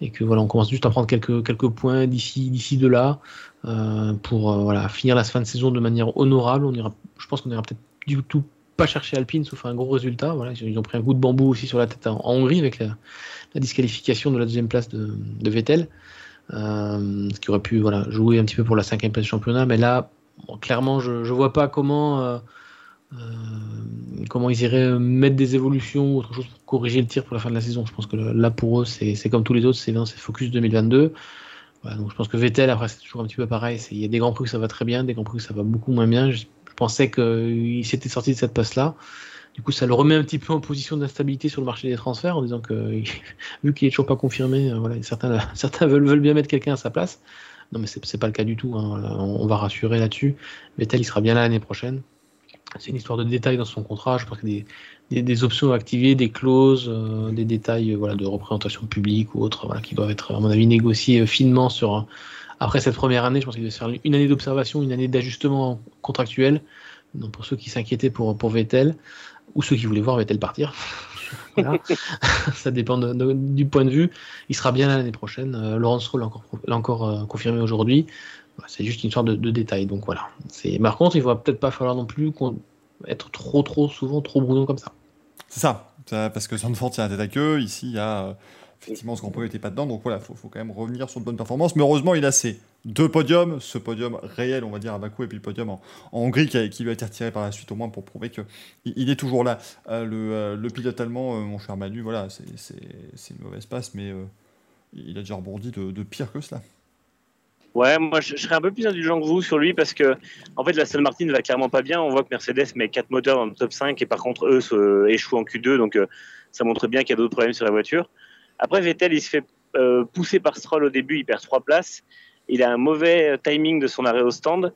et que voilà, on commence juste à prendre quelques, quelques points d'ici, d'ici de là euh, pour euh, voilà, finir la fin de saison de manière honorable. On ira, je pense qu'on ira peut-être du tout pas chercher Alpine sauf un gros résultat. Voilà, ils ont pris un coup de bambou aussi sur la tête en, Hongrie avec la, disqualification de la deuxième place de, Vettel, euh, ce qui aurait pu voilà, jouer un petit peu pour la cinquième place du championnat. Mais là, clairement, je ne vois pas comment comment ils iraient mettre des évolutions ou autre chose pour corriger le tir pour la fin de la saison. Je pense que là, pour eux, c'est comme tous les autres, c'est focus 2022. donc je pense que Vettel, après, c'est toujours un petit peu pareil. Il y a des grands prix où ça va très bien, des grands prix où ça va beaucoup moins bien. Je, pensais qu'il s'était sorti de cette passe-là. Du coup, ça le remet un petit peu en position d'instabilité sur le marché des transferts en disant que, vu qu'il est toujours pas confirmé, euh, voilà, certains, certains veulent, veulent bien mettre quelqu'un à sa place. Non, mais c'est pas le cas du tout. Hein. On, on, va rassurer là-dessus. Vettel, il sera bien là l'année prochaine c'est une histoire de détails dans son contrat. Je pense qu'il y a des, options à activer, des clauses, euh, des détails voilà, de représentation publique ou autres qui doivent être, à mon avis, négociés euh, finement. Après cette première année, je pense qu'il doit faire une année d'observation, une année d'ajustement contractuel. Donc pour ceux qui s'inquiétaient pour, pour Vettel, ou ceux qui voulaient voir Vettel partir. ça dépend du point de vue. Il sera bien l'année prochaine. Euh, Laurence Roll l'a encore confirmé aujourd'hui. C'est juste une sorte de, détail. Donc voilà. Par contre, il va peut-être pas falloir non plus être trop, trop souvent trop brouillon comme ça. C'est ça. Parce que Sandford, il y a la tête à queue. Ici, il y a. Euh, effectivement, ce Grand Prix n'était pas dedans. Donc voilà, il faut, quand même revenir sur de bonnes performances. Mais heureusement, il a ces deux podiums. Ce podium réel, on va dire, à Bakou, et puis le podium en, Hongrie qui, lui a été retiré par la suite, au moins pour prouver qu'il il est toujours là. Euh, le, euh, le, pilote allemand, mon cher Manu, voilà, c'est une mauvaise passe, mais il a déjà rebondi de pire que cela. Ouais, moi je, serais un peu plus indulgent que vous sur lui parce que en fait la Aston Martin va clairement pas bien. On voit que Mercedes met quatre moteurs dans le top 5 et par contre eux se échouent en Q2 donc euh, ça montre bien qu'il y a d'autres problèmes sur la voiture. Après Vettel il se fait euh, pousser par Stroll au début, il perd trois places. Il a un mauvais timing de son arrêt au stand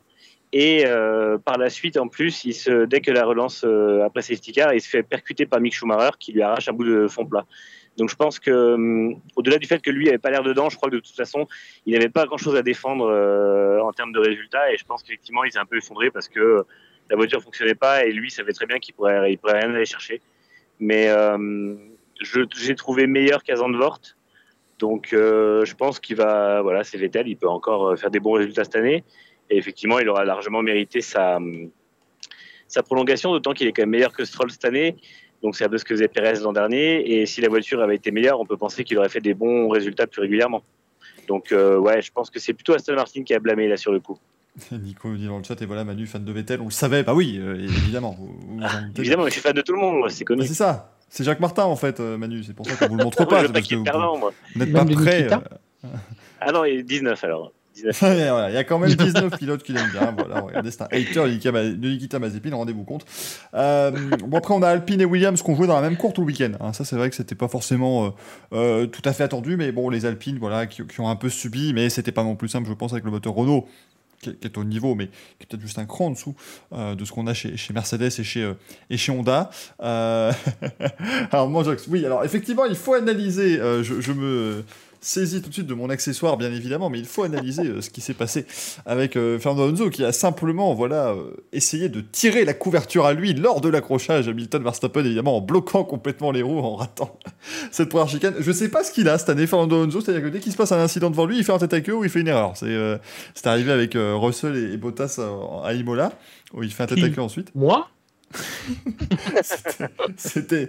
et euh, par la suite en plus il se dès que la relance après safety car il se fait percuter par Mick Schumacher qui lui arrache un bout de fond plat. Donc je pense que, hum, au-delà du fait que lui n'avait pas l'air dedans, je crois que de toute façon, il n'avait pas grand-chose à défendre euh, en termes de résultats. Et je pense qu'effectivement, il s'est un peu effondré parce que la voiture fonctionnait pas et lui savait très bien qu'il pourrait, il pourrait rien aller chercher. Mais euh, j'ai trouvé meilleur qu'à Zandvoort. Donc euh, je pense qu'il va, voilà, c'est Vettel, il peut encore euh, faire des bons résultats cette année. Et effectivement, il aura largement mérité sa, hum, sa prolongation, d'autant qu'il est quand même meilleur que Stroll cette année. Donc c'est un peu ce que faisait Perez l'an dernier. Et si la voiture avait été meilleure, on peut penser qu'il aurait fait des bons résultats plus régulièrement. Donc euh, ouais, je pense que c'est plutôt Aston Martin qui a blâmé là sur le coup. Nico dit dans le chat, et voilà, Manu, fan de Vettel, on le savait, bah oui, euh, évidemment. Ah, évidemment, je suis fan de tout le monde, c'est connu. Bah, c'est ça, c'est Jacques Martin en fait, euh, Manu, c'est pour ça qu'on vous le montre pas. je qu'il perdant, moi. Vous n'êtes pas prêt. ah non, il est 19 alors. Il y a quand même 19 pilotes qui l'aiment bien. Voilà, regardez, c'est un hater de Nikita Mazepin, rendez-vous compte. Euh, bon, après, on a Alpine et Williams qui ont joué dans la même courte le week-end. Hein. Ça, c'est vrai que c'était pas forcément euh, euh, tout à fait attendu, mais bon, les Alpines, voilà, qui, qui ont un peu subi, mais c'était pas non plus simple, je pense, avec le moteur Renault qui est au niveau, mais qui est peut-être juste un cran en dessous euh, de ce qu'on a chez, chez, Mercedes et chez, euh, et chez Honda. Euh... alors, moi, oui, alors effectivement, il faut analyser. Je, je, me saisis tout de suite de mon accessoire, bien évidemment, mais il faut analyser euh, ce qui s'est passé avec euh, Fernando Alonso, qui a simplement voilà, euh, essayé de tirer la couverture à lui lors de l'accrochage. Hamilton Verstappen, évidemment, en bloquant complètement les roues, en ratant cette première chicane. Je sais pas ce qu'il a cette année, Fernando Alonso, c'est-à-dire que dès qu'il se passe un incident devant lui, il fait un tête à queue ou il fait une erreur. C'est arrivé avec Russell et, et Bottas à Imola, où il fait un tête à queue ensuite. Moi? C'était.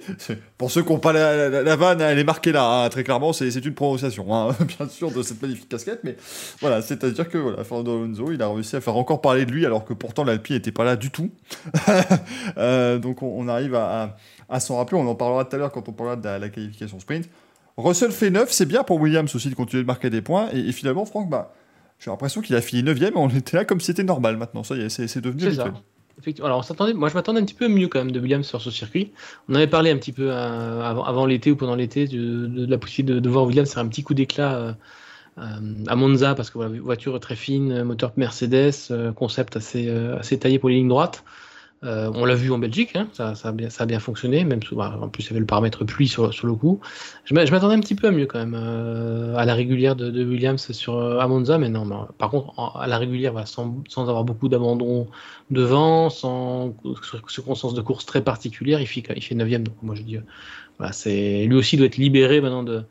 Pour ceux qui n'ont pas la, vanne, elle est marquée là, hein, très clairement, c'est une prononciation, hein, bien sûr, de cette magnifique casquette, mais voilà, c'est-à-dire que voilà, Fernando Alonso, il a réussi à faire encore parler de lui, alors que pourtant l'Alpi n'était pas là du tout. euh, donc on, arrive à, à, s'en rappeler, on en parlera tout à l'heure quand on parlera de la, qualification sprint. Russell fait 9, c'est bien pour Williams aussi de continuer de marquer des points, et, finalement, Franck, bah, j'ai l'impression qu'il a fini 9ème, on était là comme si c'était normal maintenant, ça y est, c'est devenu habituel. Alors, on s'attendait, moi je m'attendais un petit peu mieux quand même de Williams sur ce circuit. On avait parlé un petit peu euh, avant, avant l'été ou pendant l'été de, la possibilité de, voir Williams faire un petit coup d'éclat euh, euh, à Monza parce que voilà, voiture très fine, moteur Mercedes, concept assez, assez taillé pour les lignes droites. Euh, on l'a vu en Belgique, hein, ça, a bien, fonctionné, même bah, en plus il y avait le paramètre pluie sur, le coup. Je m'attendais un petit peu à mieux quand même euh, à la régulière de, Williams sur euh, à Monza, mais non, par contre à la régulière, sans, avoir beaucoup d'abandon devant, sans circonstances de course très particulières, il fait, il fait 9 donc moi je dis, voilà, c'est lui aussi doit être libéré maintenant de,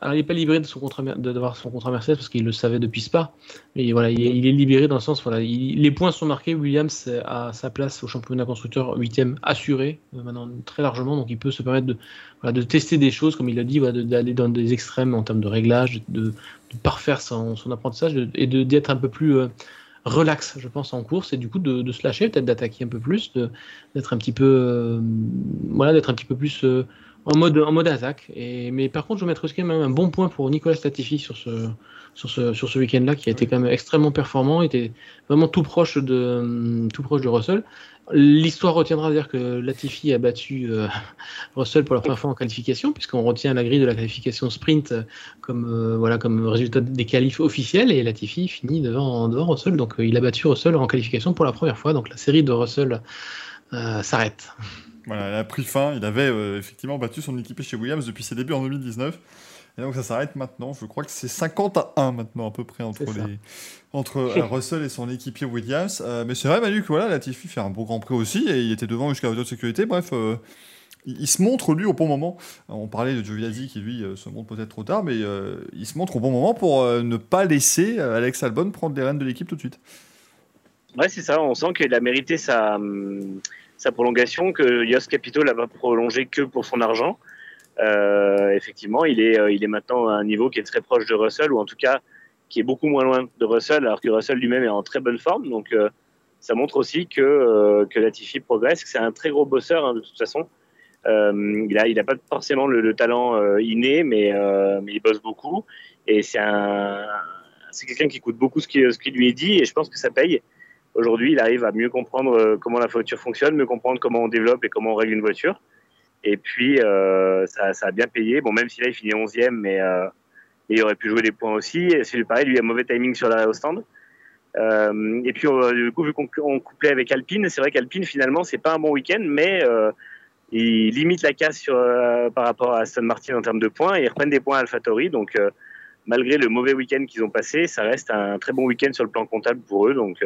alors, il n'est pas libéré de son contrat, d'avoir son contrat Mercedes parce qu'il le savait depuis Spa. Mais voilà, il est, libéré dans le sens, voilà, les points sont marqués. Williams a sa place au championnat constructeur 8 assuré euh, maintenant très largement. Donc, il peut se permettre de, de tester des choses, comme il l'a dit, voilà, d'aller dans des extrêmes en termes de réglage, de, parfaire son, apprentissage et d'être un peu plus euh, relax, je pense, en course. Et du coup, de, se lâcher, peut-être d'attaquer un peu plus, d'être un petit peu, euh, voilà, d'être un petit peu plus en mode, en mode attaque. Et, mais par contre, je mettrais quand même un bon point pour Nicolas Latifi sur ce, sur ce, sur ce week-end-là, qui a été quand même extrêmement performant, était vraiment tout proche de, tout proche de Russell. L'histoire retiendra dire que Latifi a battu euh, Russell pour la première fois en qualification, puisqu'on retient la grille de la qualification sprint comme, euh, voilà, comme résultat des qualifs officiels, et Latifi finit devant, devant Russell. Donc euh, il a battu Russell en qualification pour la première fois. Donc la série de Russell s'arrête. Voilà, il a pris fin. Il avait euh, effectivement battu son équipé chez Williams depuis ses débuts en 2019. Et donc ça s'arrête maintenant. Je crois que c'est 50 à 1 maintenant à peu près entre, les, entre euh, Russell et son équipier Williams. Euh, mais c'est vrai Manu que voilà, Latifi fait un beau Grand Prix aussi et il était devant jusqu'à la voiture de sécurité. Bref, il, se montre lui au bon moment. On parlait de Giovinazzi qui lui se montre peut-être trop tard, mais il se montre au bon moment pour ne pas laisser Alex Albon prendre les rênes de l'équipe tout de suite. Ouais, c'est ça. On sent qu'il a mérité sa... Sa prolongation, que Yos Capito l'a pas prolongé que pour son argent. Euh, effectivement, il est, euh, il est maintenant à un niveau qui est très proche de Russell, ou en tout cas qui est beaucoup moins loin de Russell, alors que Russell lui-même est en très bonne forme. Donc, euh, ça montre aussi que, que Latifi progresse, que c'est un très gros bosseur hein, de toute façon. il n'a pas forcément le, talent inné, mais, mais il bosse beaucoup. Et c'est un, c'est quelqu'un qui écoute beaucoup ce qui, ce qui lui est dit, et je pense que ça paye. Aujourd'hui, il arrive à mieux comprendre euh, comment la voiture fonctionne, mieux comprendre comment on développe et comment on règle une voiture. Et puis, euh, ça, a bien payé. Bon, même si là, il finit 11e, mais euh, il aurait pu jouer des points aussi. Et c'est pareil, lui, a mauvais timing sur l'arrêt au stand. Et puis, du coup, vu qu'on couplait avec Alpine, c'est vrai qu'Alpine, finalement, c'est pas un bon week-end, mais il limite la casse par rapport à Aston Martin en termes de points et ils reprennent des points à AlphaTauri. Donc, malgré le mauvais week-end qu'ils ont passé, ça reste un très bon week-end sur le plan comptable pour eux. Donc,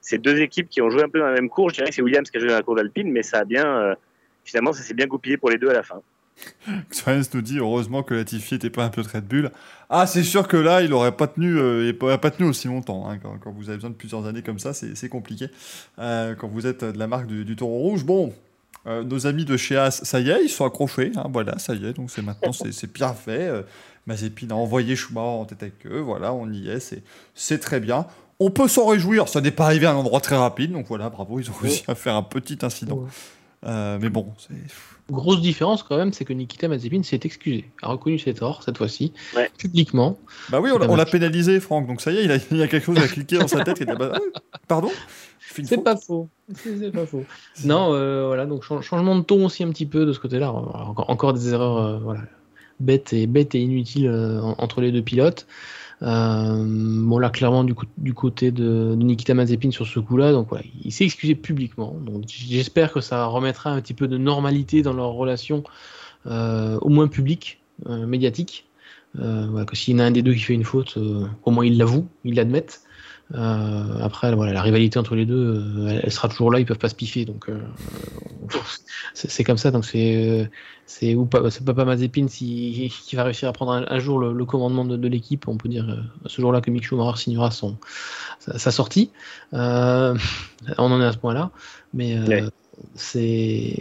c'est deux équipes qui ont joué un peu dans la même cour. Je dirais que c'est Williams qui a joué dans la cour d'Alpine, mais ça a bien, euh, finalement, ça s'est bien goupillé pour les deux à la fin. Experience nous dit heureusement que Latifi n'était pas un peu de Bull. Ah, c'est sûr que là, il n'aurait pas tenu, euh, pas tenu aussi longtemps. Hein. Quand, vous avez besoin de plusieurs années comme ça, c'est compliqué. Euh, quand vous êtes de la marque du, taureau rouge, bon, nos amis de chez As, ça y est, ils sont accrochés. Hein, voilà, ça y est. Donc c'est maintenant, c'est bien fait. Mazepin a envoyé Schumacher en tête avec eux. Voilà, on y est. C'est très bien On peut s'en réjouir, ça n'est pas arrivé à un endroit très rapide, donc voilà, bravo, ils ont réussi à faire un petit incident. Euh, mais bon, c'est. Grosse différence quand même, c'est que Nikita Mazepin s'est excusé, a reconnu ses torts cette fois-ci, publiquement. Bah oui, on l'a pénalisé, Franck, donc ça y est, il, a, il y a quelque chose à cliquer dans sa tête. Il a, bah, pardon? C'est pas faux. C'est pas faux. Non, euh, voilà, donc changement de ton aussi un petit peu de ce côté-là. Encore, encore, des erreurs euh, voilà, bêtes, et, bêtes et inutiles euh, entre les deux pilotes. Bon là clairement du, côté de, Nikita Mazepin sur ce coup-là, donc voilà, il s'est excusé publiquement. J'espère que ça remettra un petit peu de normalité dans leur relation, au moins publique, médiatique. Voilà, que s'il y en a un des deux qui fait une faute, au moins il l'avoue, il l'admette. Euh, après, voilà, la rivalité entre les deux, euh, elle, sera toujours là, ils peuvent pas se piffer, donc euh, c'est comme ça. Donc c'est c'est ou pas, c'est Papa Mazepin qui va réussir à prendre un, jour le, commandement de, l'équipe. On peut dire ce jour-là que Mick Schumacher signera son sa, sortie. on en est à ce point-là, mais c'est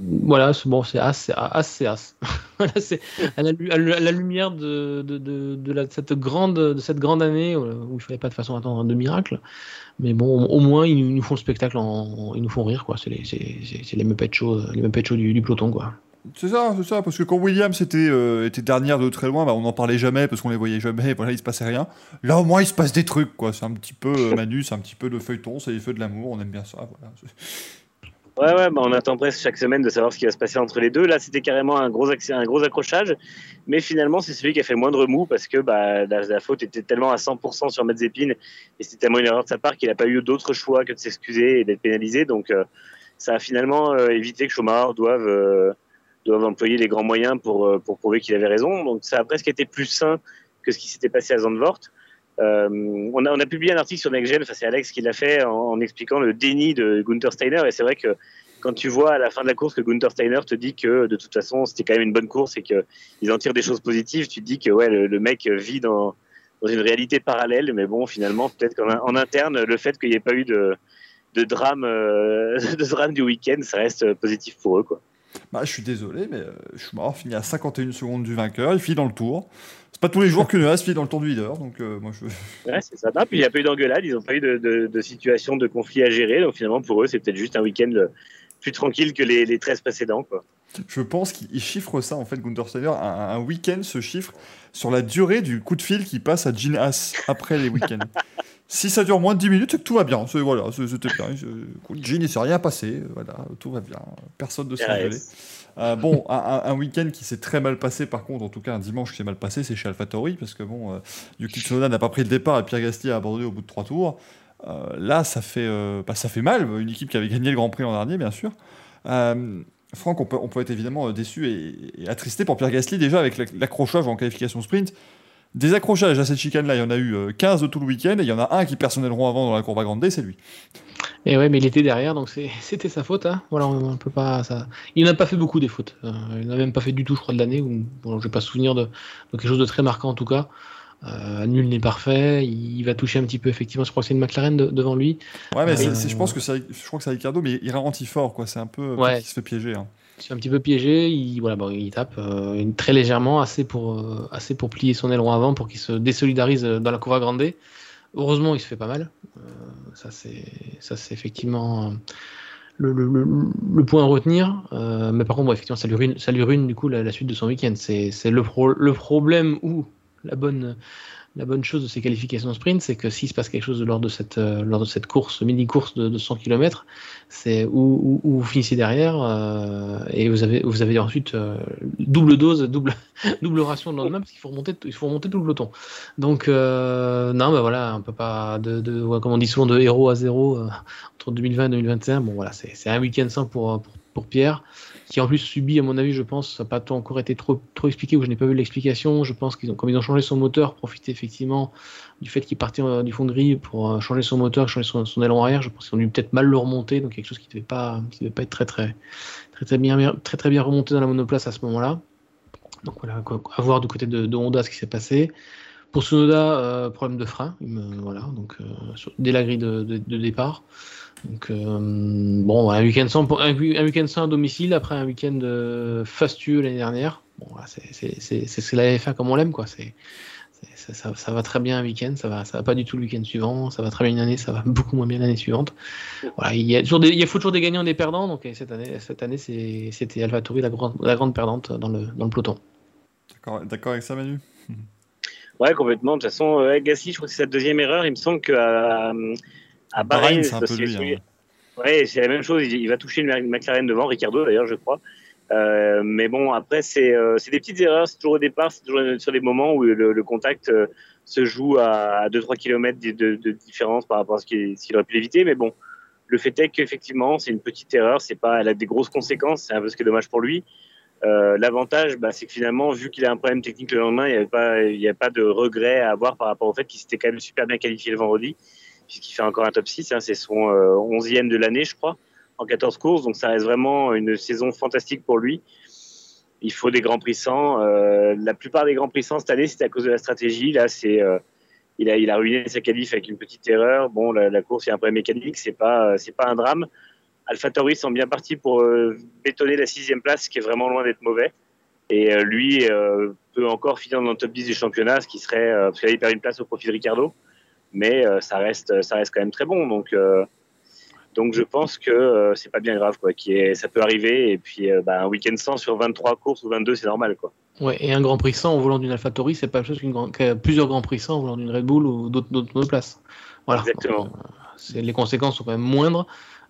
voilà, bon, c'est as, c'est as, c'est as. c'est à, la, lumière de, de, de, cette grande, de cette grande année euh, où il fallait pas de façon attendre de miracle. Mais bon, au, moins, ils, nous font le spectacle, en, ils nous font rire, quoi. C'est les, c'est, les Muppet Show, les Muppet Show du, du peloton, quoi. C'est ça, c'est ça, parce que quand Williams était, euh, était dernière de très loin, bah, on n'en parlait jamais parce qu'on les voyait jamais, voilà, il se passait rien. Là, au moins, il se passe des trucs, quoi. C'est un petit peu euh, Manu, c'est un petit peu le feuilleton, c'est les feux de l'amour, on aime bien ça, voilà. Ouais, ouais, bah on attend presque chaque semaine de savoir ce qui va se passer entre les deux. Là, c'était carrément un gros, un gros accrochage, mais finalement, c'est celui qui a fait moindre mou parce que bah, la, faute était tellement à 100% sur Mazepin et c'était tellement une erreur de sa part qu'il n'a pas eu d'autre choix que de s'excuser et d'être pénalisé. Donc, euh, ça a finalement euh, évité que Schumacher doive, euh, doive employer les grands moyens pour, pour prouver qu'il avait raison. Donc, ça a presque été plus sain que ce qui s'était passé à Zandvoort. Euh, on, a, publié un article sur NextGen, enfin, c'est Alex qui l'a fait en, expliquant le déni de Gunther Steiner. Et c'est vrai que quand tu vois à la fin de la course que Gunther Steiner te dit que de toute façon c'était quand même une bonne course et qu'ils en tirent des choses positives, tu te dis que ouais, le, mec vit dans, une réalité parallèle. Mais bon, finalement, peut-être qu'en interne, le fait qu'il n'y ait pas eu de, euh, drame du week-end, ça reste positif pour eux. Bah, je suis désolé, mais je suis mort finit à 51 secondes du vainqueur, il finit dans le tour. C'est pas tous les jours qu'une se finit dans le tour du leader, donc euh, moi je. Ouais, c'est ça. puis il n'y a pas eu d'engueulade, ils n'ont pas eu de, de, situation de conflit à gérer, donc finalement pour eux c'est peut-être juste un week-end plus tranquille que les, les 13 précédents. Quoi. Je pense qu'il chiffre ça en fait, Gunther Steiner. Un, un week-end se chiffre sur la durée du coup de fil qui passe à Gene Haas après les week-ends. si ça dure moins de 10 minutes, tout va bien. Voilà, c'était bien. Il s'est rien passé. Voilà, tout va bien. Personne ne s'est engueulé. Euh, bon, un, week-end qui s'est très mal passé, par contre, en tout cas un dimanche qui s'est mal passé, c'est chez AlphaTauri, parce que bon, euh, Yuki Tsunoda n'a pas pris le départ et Pierre Gasly a abandonné au bout de trois tours. Euh, là, ça fait, bah, ça fait mal. Une équipe qui avait gagné le Grand Prix l'an dernier, bien sûr. Franck, on peut, on peut, être évidemment déçu et, attristé pour Pierre Gasly déjà avec l'accrochage en qualification sprint. Des accrochages à cette chicane-là, il y en a eu 15 de tout le week-end et il y en a un qui personnellement avant dans la courbe à grande c'est lui. Et ouais, mais il était derrière, donc c'était sa faute. Hein. Voilà, on, peut pas. Ça... Il n'a pas fait beaucoup des fautes. Euh, il n'a même pas fait du tout, je crois, de l'année. Bon, je vais pas souvenir de, quelque chose de très marquant en tout cas. Euh, nul n'est parfait. Il, va toucher un petit peu, effectivement. Je crois que c'est une McLaren devant lui. Ouais, mais je pense que c'est, je crois que c'est Ricardo, mais il ralentit fort, quoi. C'est un peu. Ouais. Il se fait piéger. Hein. C'est un petit peu piégé. Il, tape euh, très légèrement, assez pour, assez pour plier son aileron avant pour qu'il se désolidarise dans la cour à Grande. Heureusement, il se fait pas mal. Euh, ça, c'est effectivement le, point à retenir. Euh, mais par contre, effectivement, ça lui ruine, ça lui ruine du coup la, suite de son week-end. C'est le, le problème où la bonne, la bonne chose de ces qualifications sprint, c'est que s'il se passe quelque chose lors de cette, euh, lors de cette course, mini-course de, 100 km, c'est où, vous finissez derrière euh, et vous avez, vous avez ensuite euh, double dose, double, double ration le lendemain parce qu'il faut remonter, il faut remonter tout le peloton. Donc, non, ben voilà, on peut pas, de, comme on dit souvent, de héros à zéro entre 2020 et 2021. Bon, voilà, c'est un week-end sans pour, pour, pour Pierre qui en plus subit, à mon avis, je pense, ça n'a pas encore été trop, expliqué ou je n'ai pas vu l'explication. Je pense qu'ils ont, comme ils ont changé son moteur, profité effectivement du fait qu'il partait euh, du fond gris pour euh, changer son moteur, changer son, son aileron arrière. Je pense qu'ils ont dû peut-être mal le remonter, donc quelque chose qui ne devait pas, devait pas être très très, très, bien, très, très bien remonté dans la monoplace à ce moment-là. Donc voilà, à voir du côté de, Honda ce qui s'est passé. Pour Sonoda, euh, problème de frein, voilà, donc dès la grille de, départ. Donc, euh, bon, un week-end sans, un, week sans à domicile après un week-end euh, fastueux l'année dernière. Bon, c'est la FA comme on l'aime, quoi. C'est Ça, va très bien un week-end, ça va, ça va pas du tout le week-end suivant, ça va très bien une année, ça va beaucoup moins bien l'année suivante. Voilà, il y a toujours il faut toujours des gagnants et des perdants, donc cette année, cette année c'était AlphaTauri la la grande perdante dans le, dans le peloton. D'accord avec ça, Manu? Ouais, complètement. De toute façon, euh, Gasly, je crois que c'est sa deuxième erreur. Il me semble qu'à à Bahreïn, c'est un peu lui. Hein. Ouais, c'est la même chose. Il, va toucher une McLaren devant, Ricardo d'ailleurs, je crois. Euh, mais bon, après, euh, c'est des petites erreurs. C'est toujours au départ, c'est toujours sur des moments où le, contact euh, se joue à 2-3 km de, de, différence par rapport à ce qu'il aurait pu éviter. Mais bon, le fait est qu'effectivement, c'est une petite erreur. C'est pas, elle a des grosses conséquences. C'est un peu ce qui est dommage pour lui. L'avantage, bah, c'est que finalement, vu qu'il a un problème technique le lendemain, il n'y a pas de regret à avoir par rapport au fait qu'il s'était quand même super bien qualifié le vendredi, puisqu'il fait encore un top 6. Hein, c'est son 11e de l'année, je crois en 14 courses, donc ça reste vraiment une saison fantastique pour lui. Il faut des grands prix sans. Euh, la plupart des grands prix sans cette année, c'était à cause de la stratégie. Là, c'est euh, il, a, il a ruiné sa qualif avec une petite erreur. Bon, la, course, il y a un problème mécanique, c'est pas c'est pas un drame. AlphaTauri sont bien partis pour euh, bétonner la sixième place, qui est vraiment loin d'être mauvais. Et lui peut encore finir dans le top 10 du championnat, ce qui serait parce qu'il perd une place au profit de Ricardo, mais ça reste ça reste quand même très bon. Donc donc je pense que euh, c'est pas bien grave, quoi. Qui est, ça peut arriver. Et puis euh, bah, un week-end sans sur 23 courses ou 22, c'est normal, quoi. Ouais, et un Grand Prix sans en volant d'une AlphaTauri, c'est pas chose qu'une plusieurs Grands Prix sans en volant d'une Red Bull ou d'autres places. Voilà. Exactement. Euh, les conséquences sont quand même moindres.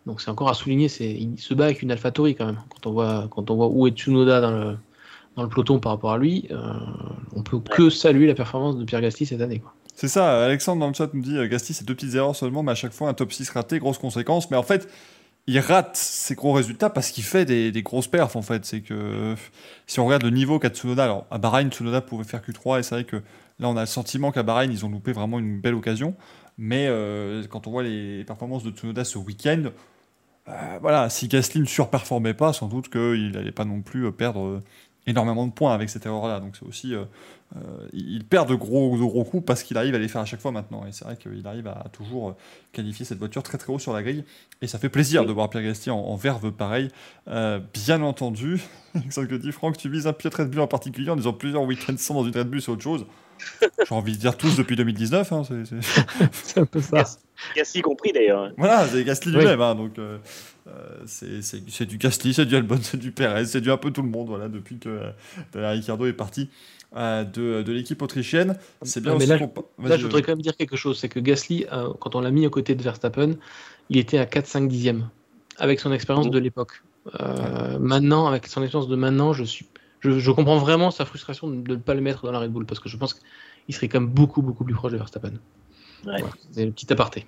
Donc c'est encore à souligner, il se bat avec une AlphaTauri quand même. Quand on voit quand on voit où est Tsunoda dans le dans le peloton par rapport à lui, on peut que saluer la performance de Pierre Gasly cette année. Quoi. C'est ça, Alexandre dans le chat nous dit euh, Gasti, c'est deux petites erreurs seulement, mais à chaque fois un top 6 raté, grosse conséquence. Mais en fait, il rate ses gros résultats parce qu'il fait des, grosses perfs en fait. C'est que si on regarde le niveau qu'a Tsunoda, alors à Bahreïn, Tsunoda pouvait faire Q3 et c'est vrai que là on a le sentiment qu'à Bahreïn ils ont loupé vraiment une belle occasion. Mais euh, quand on voit les performances de Tsunoda ce week-end, euh, voilà, si Gasly ne surperformait pas, sans doute qu'il n'allait pas non plus perdre énormément de points avec cette erreur-là. Donc c'est aussi euh, il perd de gros, gros coups parce qu'il arrive à les faire à chaque fois maintenant. Et c'est vrai qu'il arrive à toujours euh, qualifier cette voiture très très haut sur la grille. Et ça fait plaisir de voir Pierre Gasly en, verve pareil. Euh, bien entendu, ce que dit Franck, tu vises un pied Red Bull en particulier en disant plusieurs week-ends sans dans une Red Bull, c'est autre chose. J'ai envie de dire tous depuis 2019. Hein, c'est un peu ça. Gasly compris d'ailleurs. Voilà, c'est Gasly lui-même. Hein, donc c'est du Gasly, c'est du Albon, c'est du Perez, c'est du un peu tout le monde. Voilà, depuis que Ricardo est parti. Euh, de, l'équipe autrichienne. C'est bien là, je voudrais quand même dire quelque chose c'est que Gasly, euh, quand on l'a mis à côté de Verstappen, il était à 4-5 dixièmes avec son expérience de l'époque. Euh, maintenant, avec son expérience de maintenant, je, suis, je, comprends vraiment sa frustration de ne pas le mettre dans la Red Bull parce que je pense qu'il serait quand même beaucoup, beaucoup plus proche de Verstappen. C'est le petit aparté.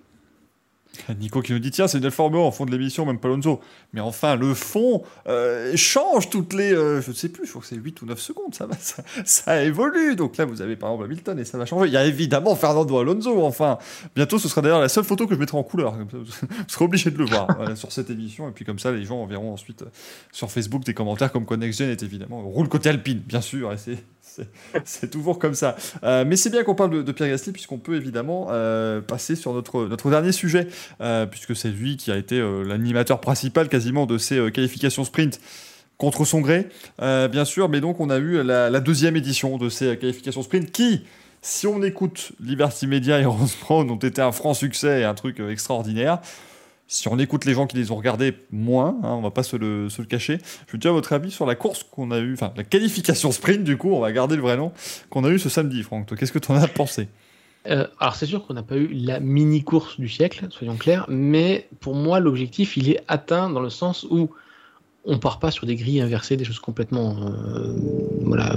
Nico qui nous dit tiens c'est une Formule en fond de l'émission même pas Alonso mais enfin le fond euh, change toutes les euh, je ne sais plus je crois que c'est 8 ou 9 secondes ça, va, ça, évolue. Donc là vous avez par exemple Hamilton et ça va changer. Il y a évidemment Fernando Alonso enfin. Bientôt ce sera d'ailleurs la seule photo que je mettrai en couleur vous serez obligé de le voir sur cette émission. Et puis comme ça les gens verront ensuite euh, sur Facebook des commentaires comme quoi Next est évidemment roule côté Alpine bien sûr et c'est c'est toujours comme ça. Euh, mais c'est bien qu'on parle de, Pierre Gasly, puisqu'on peut évidemment euh, passer sur notre, notre dernier sujet, euh, puisque c'est lui qui a été l'animateur principal quasiment de ces qualifications sprint contre son gré, bien sûr. Mais donc, on a eu la, deuxième édition de ces qualifications sprint qui, si on écoute Liberty Media et Rose Brown, ont été un franc succès et un truc extraordinaire. Si on écoute les gens qui les ont regardés, moins, hein, on va pas se le, cacher. Je veux dire votre avis sur la course qu'on a eue, enfin la qualification sprint du coup, on va garder le vrai nom, qu'on a eu ce samedi, Franck. Qu'est-ce que tu en as pensé? Euh, alors c'est sûr qu'on n'a pas eu la mini course du siècle, soyons clairs, mais pour moi l'objectif il est atteint dans le sens où on part pas sur des grilles inversées, des choses complètement euh, voilà,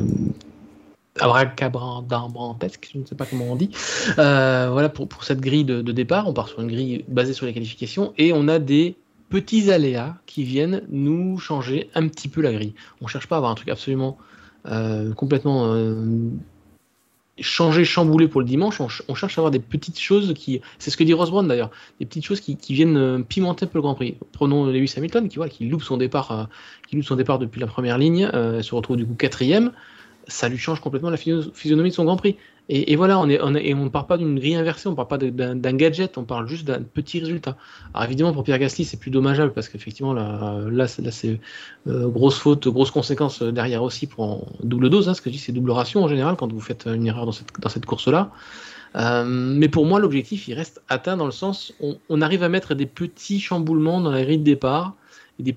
abracadabrantesque, je ne sais pas comment on dit. Euh, voilà pour, cette grille de, départ, on part sur une grille basée sur les qualifications et on a des petits aléas qui viennent nous changer un petit peu la grille. On cherche pas à avoir un truc absolument euh, complètement euh, changé, chamboulé pour le dimanche. On, cherche à avoir des petites choses qui, c'est ce que dit Ross Brown d'ailleurs, des petites choses qui, viennent pimenter un peu le Grand Prix. Prenons Lewis Hamilton qui, voilà, loupe son départ, qui loupe son départ depuis la première ligne, se retrouve du coup quatrième ça lui change complètement la physionomie de son Grand Prix. Et, voilà, on est, on ne parle pas d'une grille inversée, on ne parle pas d'un gadget, on parle juste d'un petit résultat. Alors évidemment, pour Pierre Gasly, c'est plus dommageable parce qu'effectivement, là, c'est euh, grosse faute, grosse conséquence derrière aussi pour double dose. Hein, ce que je dis, c'est double ration en général quand vous faites une erreur dans cette, course-là. Euh, mais pour moi, l'objectif, il reste atteint dans le sens, on, on, arrive à mettre des petits chamboulements dans la grille de départ et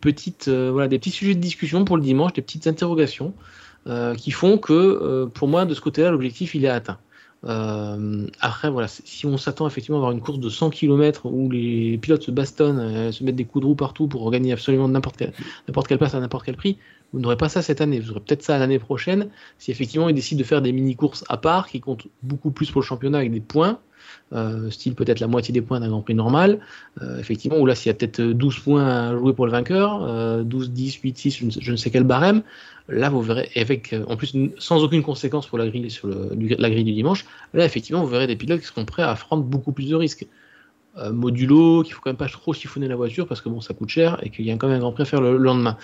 euh, des petits sujets de discussion pour le dimanche, des petites interrogations. Euh, qui font que, euh, pour moi, de ce côté-là, l'objectif, il est atteint. Euh, après, voilà, si on s'attend effectivement à avoir une course de 100 km où les pilotes se bastonnent, se mettent des coups de roue partout pour gagner absolument n'importe quelle, n'importe quelle place à n'importe quel prix, vous n'aurez pas ça cette année. Vous aurez peut-être ça l'année prochaine si effectivement ils décident de faire des mini-courses à part qui comptent beaucoup plus pour le championnat avec des points. Euh, style peut-être la moitié des points d'un Grand Prix normal. Euh, effectivement, ou là, s'il y a peut-être 12 points à jouer pour le vainqueur, 12, 10, 8, 6, je ne sais quel barème, là, vous verrez, avec, en plus, sans aucune conséquence pour la grille, sur la grille du dimanche, là, effectivement, vous verrez des pilotes qui seront prêts à prendre beaucoup plus de risques. Euh, modulo, qu'il faut quand même pas trop chiffonner la voiture parce que bon, ça coûte cher et qu'il y a quand même un Grand Prix à faire le, lendemain.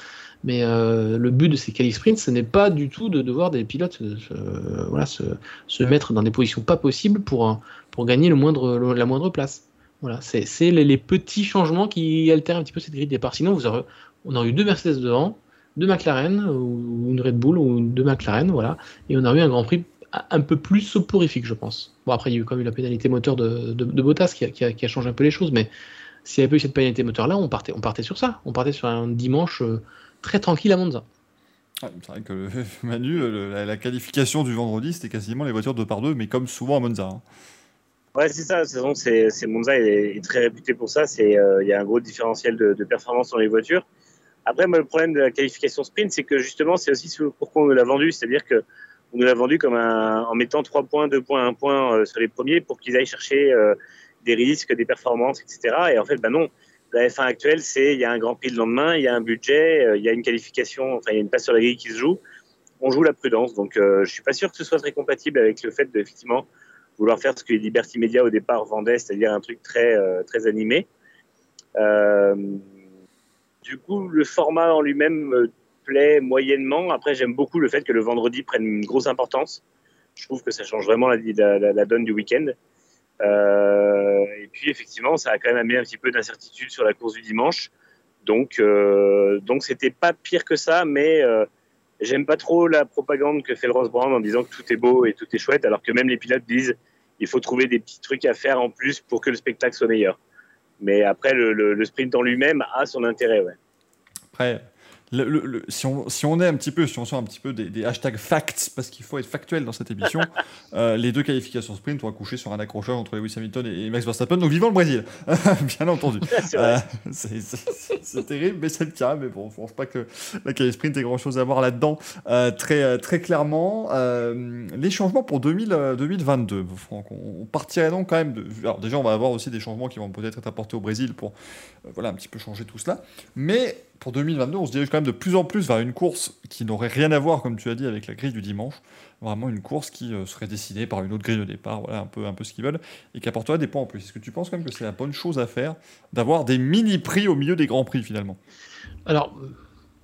Mais le but de ces quali sprints, ce n'est pas du tout de devoir des pilotes voilà, se, mettre dans des positions pas possibles pour, pour gagner la moindre place. Voilà, c'est les, petits changements qui altèrent un petit peu cette grille de départ. Sinon, vous aurez, on aurait eu deux Mercedes devant, deux McLaren, ou une Red Bull, ou deux McLaren, voilà, et on aurait eu un Grand Prix un peu plus soporifique, je pense. Bon, après, il y a eu quand même la pénalité moteur de, de, Bottas qui a, qui, a, changé un peu les choses, mais s'il n'y avait pas eu cette pénalité moteur-là, on partait, on partait sur ça. On partait sur un dimanche euh, très tranquille à Monza. c'est vrai que Manu, la, qualification du vendredi, c'était quasiment les voitures deux par deux, mais comme souvent à Monza. Hein. Ouais, c'est ça. C'est, c'est Monza est, est, très réputé pour ça. Euh, il y a un gros différentiel de, de, performance dans les voitures. Après, le problème de la qualification sprint, c'est que justement, c'est aussi pourquoi on nous l'a vendu, c'est-à-dire que on nous l'a vendu comme en mettant 3 points, 2 points, 1 point euh, sur les premiers pour qu'ils aillent chercher euh, des risques, des performances, etc. Et en fait, bah non. La F1 actuelle, c'est il y a un Grand Prix le lendemain, il y a un budget, il y a une qualification, enfin il y a une passe sur la grille qui se joue. On joue la prudence, donc je suis pas sûr que ce soit très compatible avec le fait de effectivement vouloir faire ce que les Liberty Media au départ vendaient, c'est-à-dire un truc très, euh, très animé. Euh, du coup, le format en lui-même me plaît moyennement. Après, j'aime beaucoup le fait que le vendredi prenne une grosse importance. Je trouve que ça change vraiment la, donne du week-end. Euh, et puis, effectivement, ça a quand même amené un petit peu d'incertitude sur la course du dimanche. Donc, donc c'était pas pire que ça, mais J'aime pas trop la propagande que fait le Ross Brown en disant que tout est beau et tout est chouette, alors que même les pilotes disent il faut trouver des petits trucs à faire en plus pour que le spectacle soit meilleur. Mais après, le, sprint en lui-même a son intérêt. Ouais. Le, si, on, si, on, est un petit peu, si on sort un petit peu des, hashtags facts, parce qu'il faut être factuel dans cette émission, euh, les deux qualifications sprint ont accouché sur un accrocheur entre Lewis Hamilton et Max Verstappen. Donc vivant le Brésil, bien entendu. Euh, c'est terrible, mais c'est le cas. Mais bon, je pense pas que la quali sprint ait grand chose à voir là-dedans. Euh, très, très clairement, les changements pour 2000, 2022, Franck, on, partirait donc quand même de. Alors déjà, on va avoir aussi des changements qui vont peut-être être apportés au Brésil pour voilà un petit peu changer tout cela, mais pour 2022, on se dirige quand même de plus en plus vers une course qui n'aurait rien à voir, comme tu as dit, avec la grille du dimanche. Vraiment une course qui euh, serait décidée par une autre grille de départ, voilà un peu, un peu ce qu'ils veulent, et qui apporterait des points en plus. Est-ce que tu penses quand même que c'est la bonne chose à faire d'avoir des mini-prix au milieu des grands prix finalement? Alors, euh,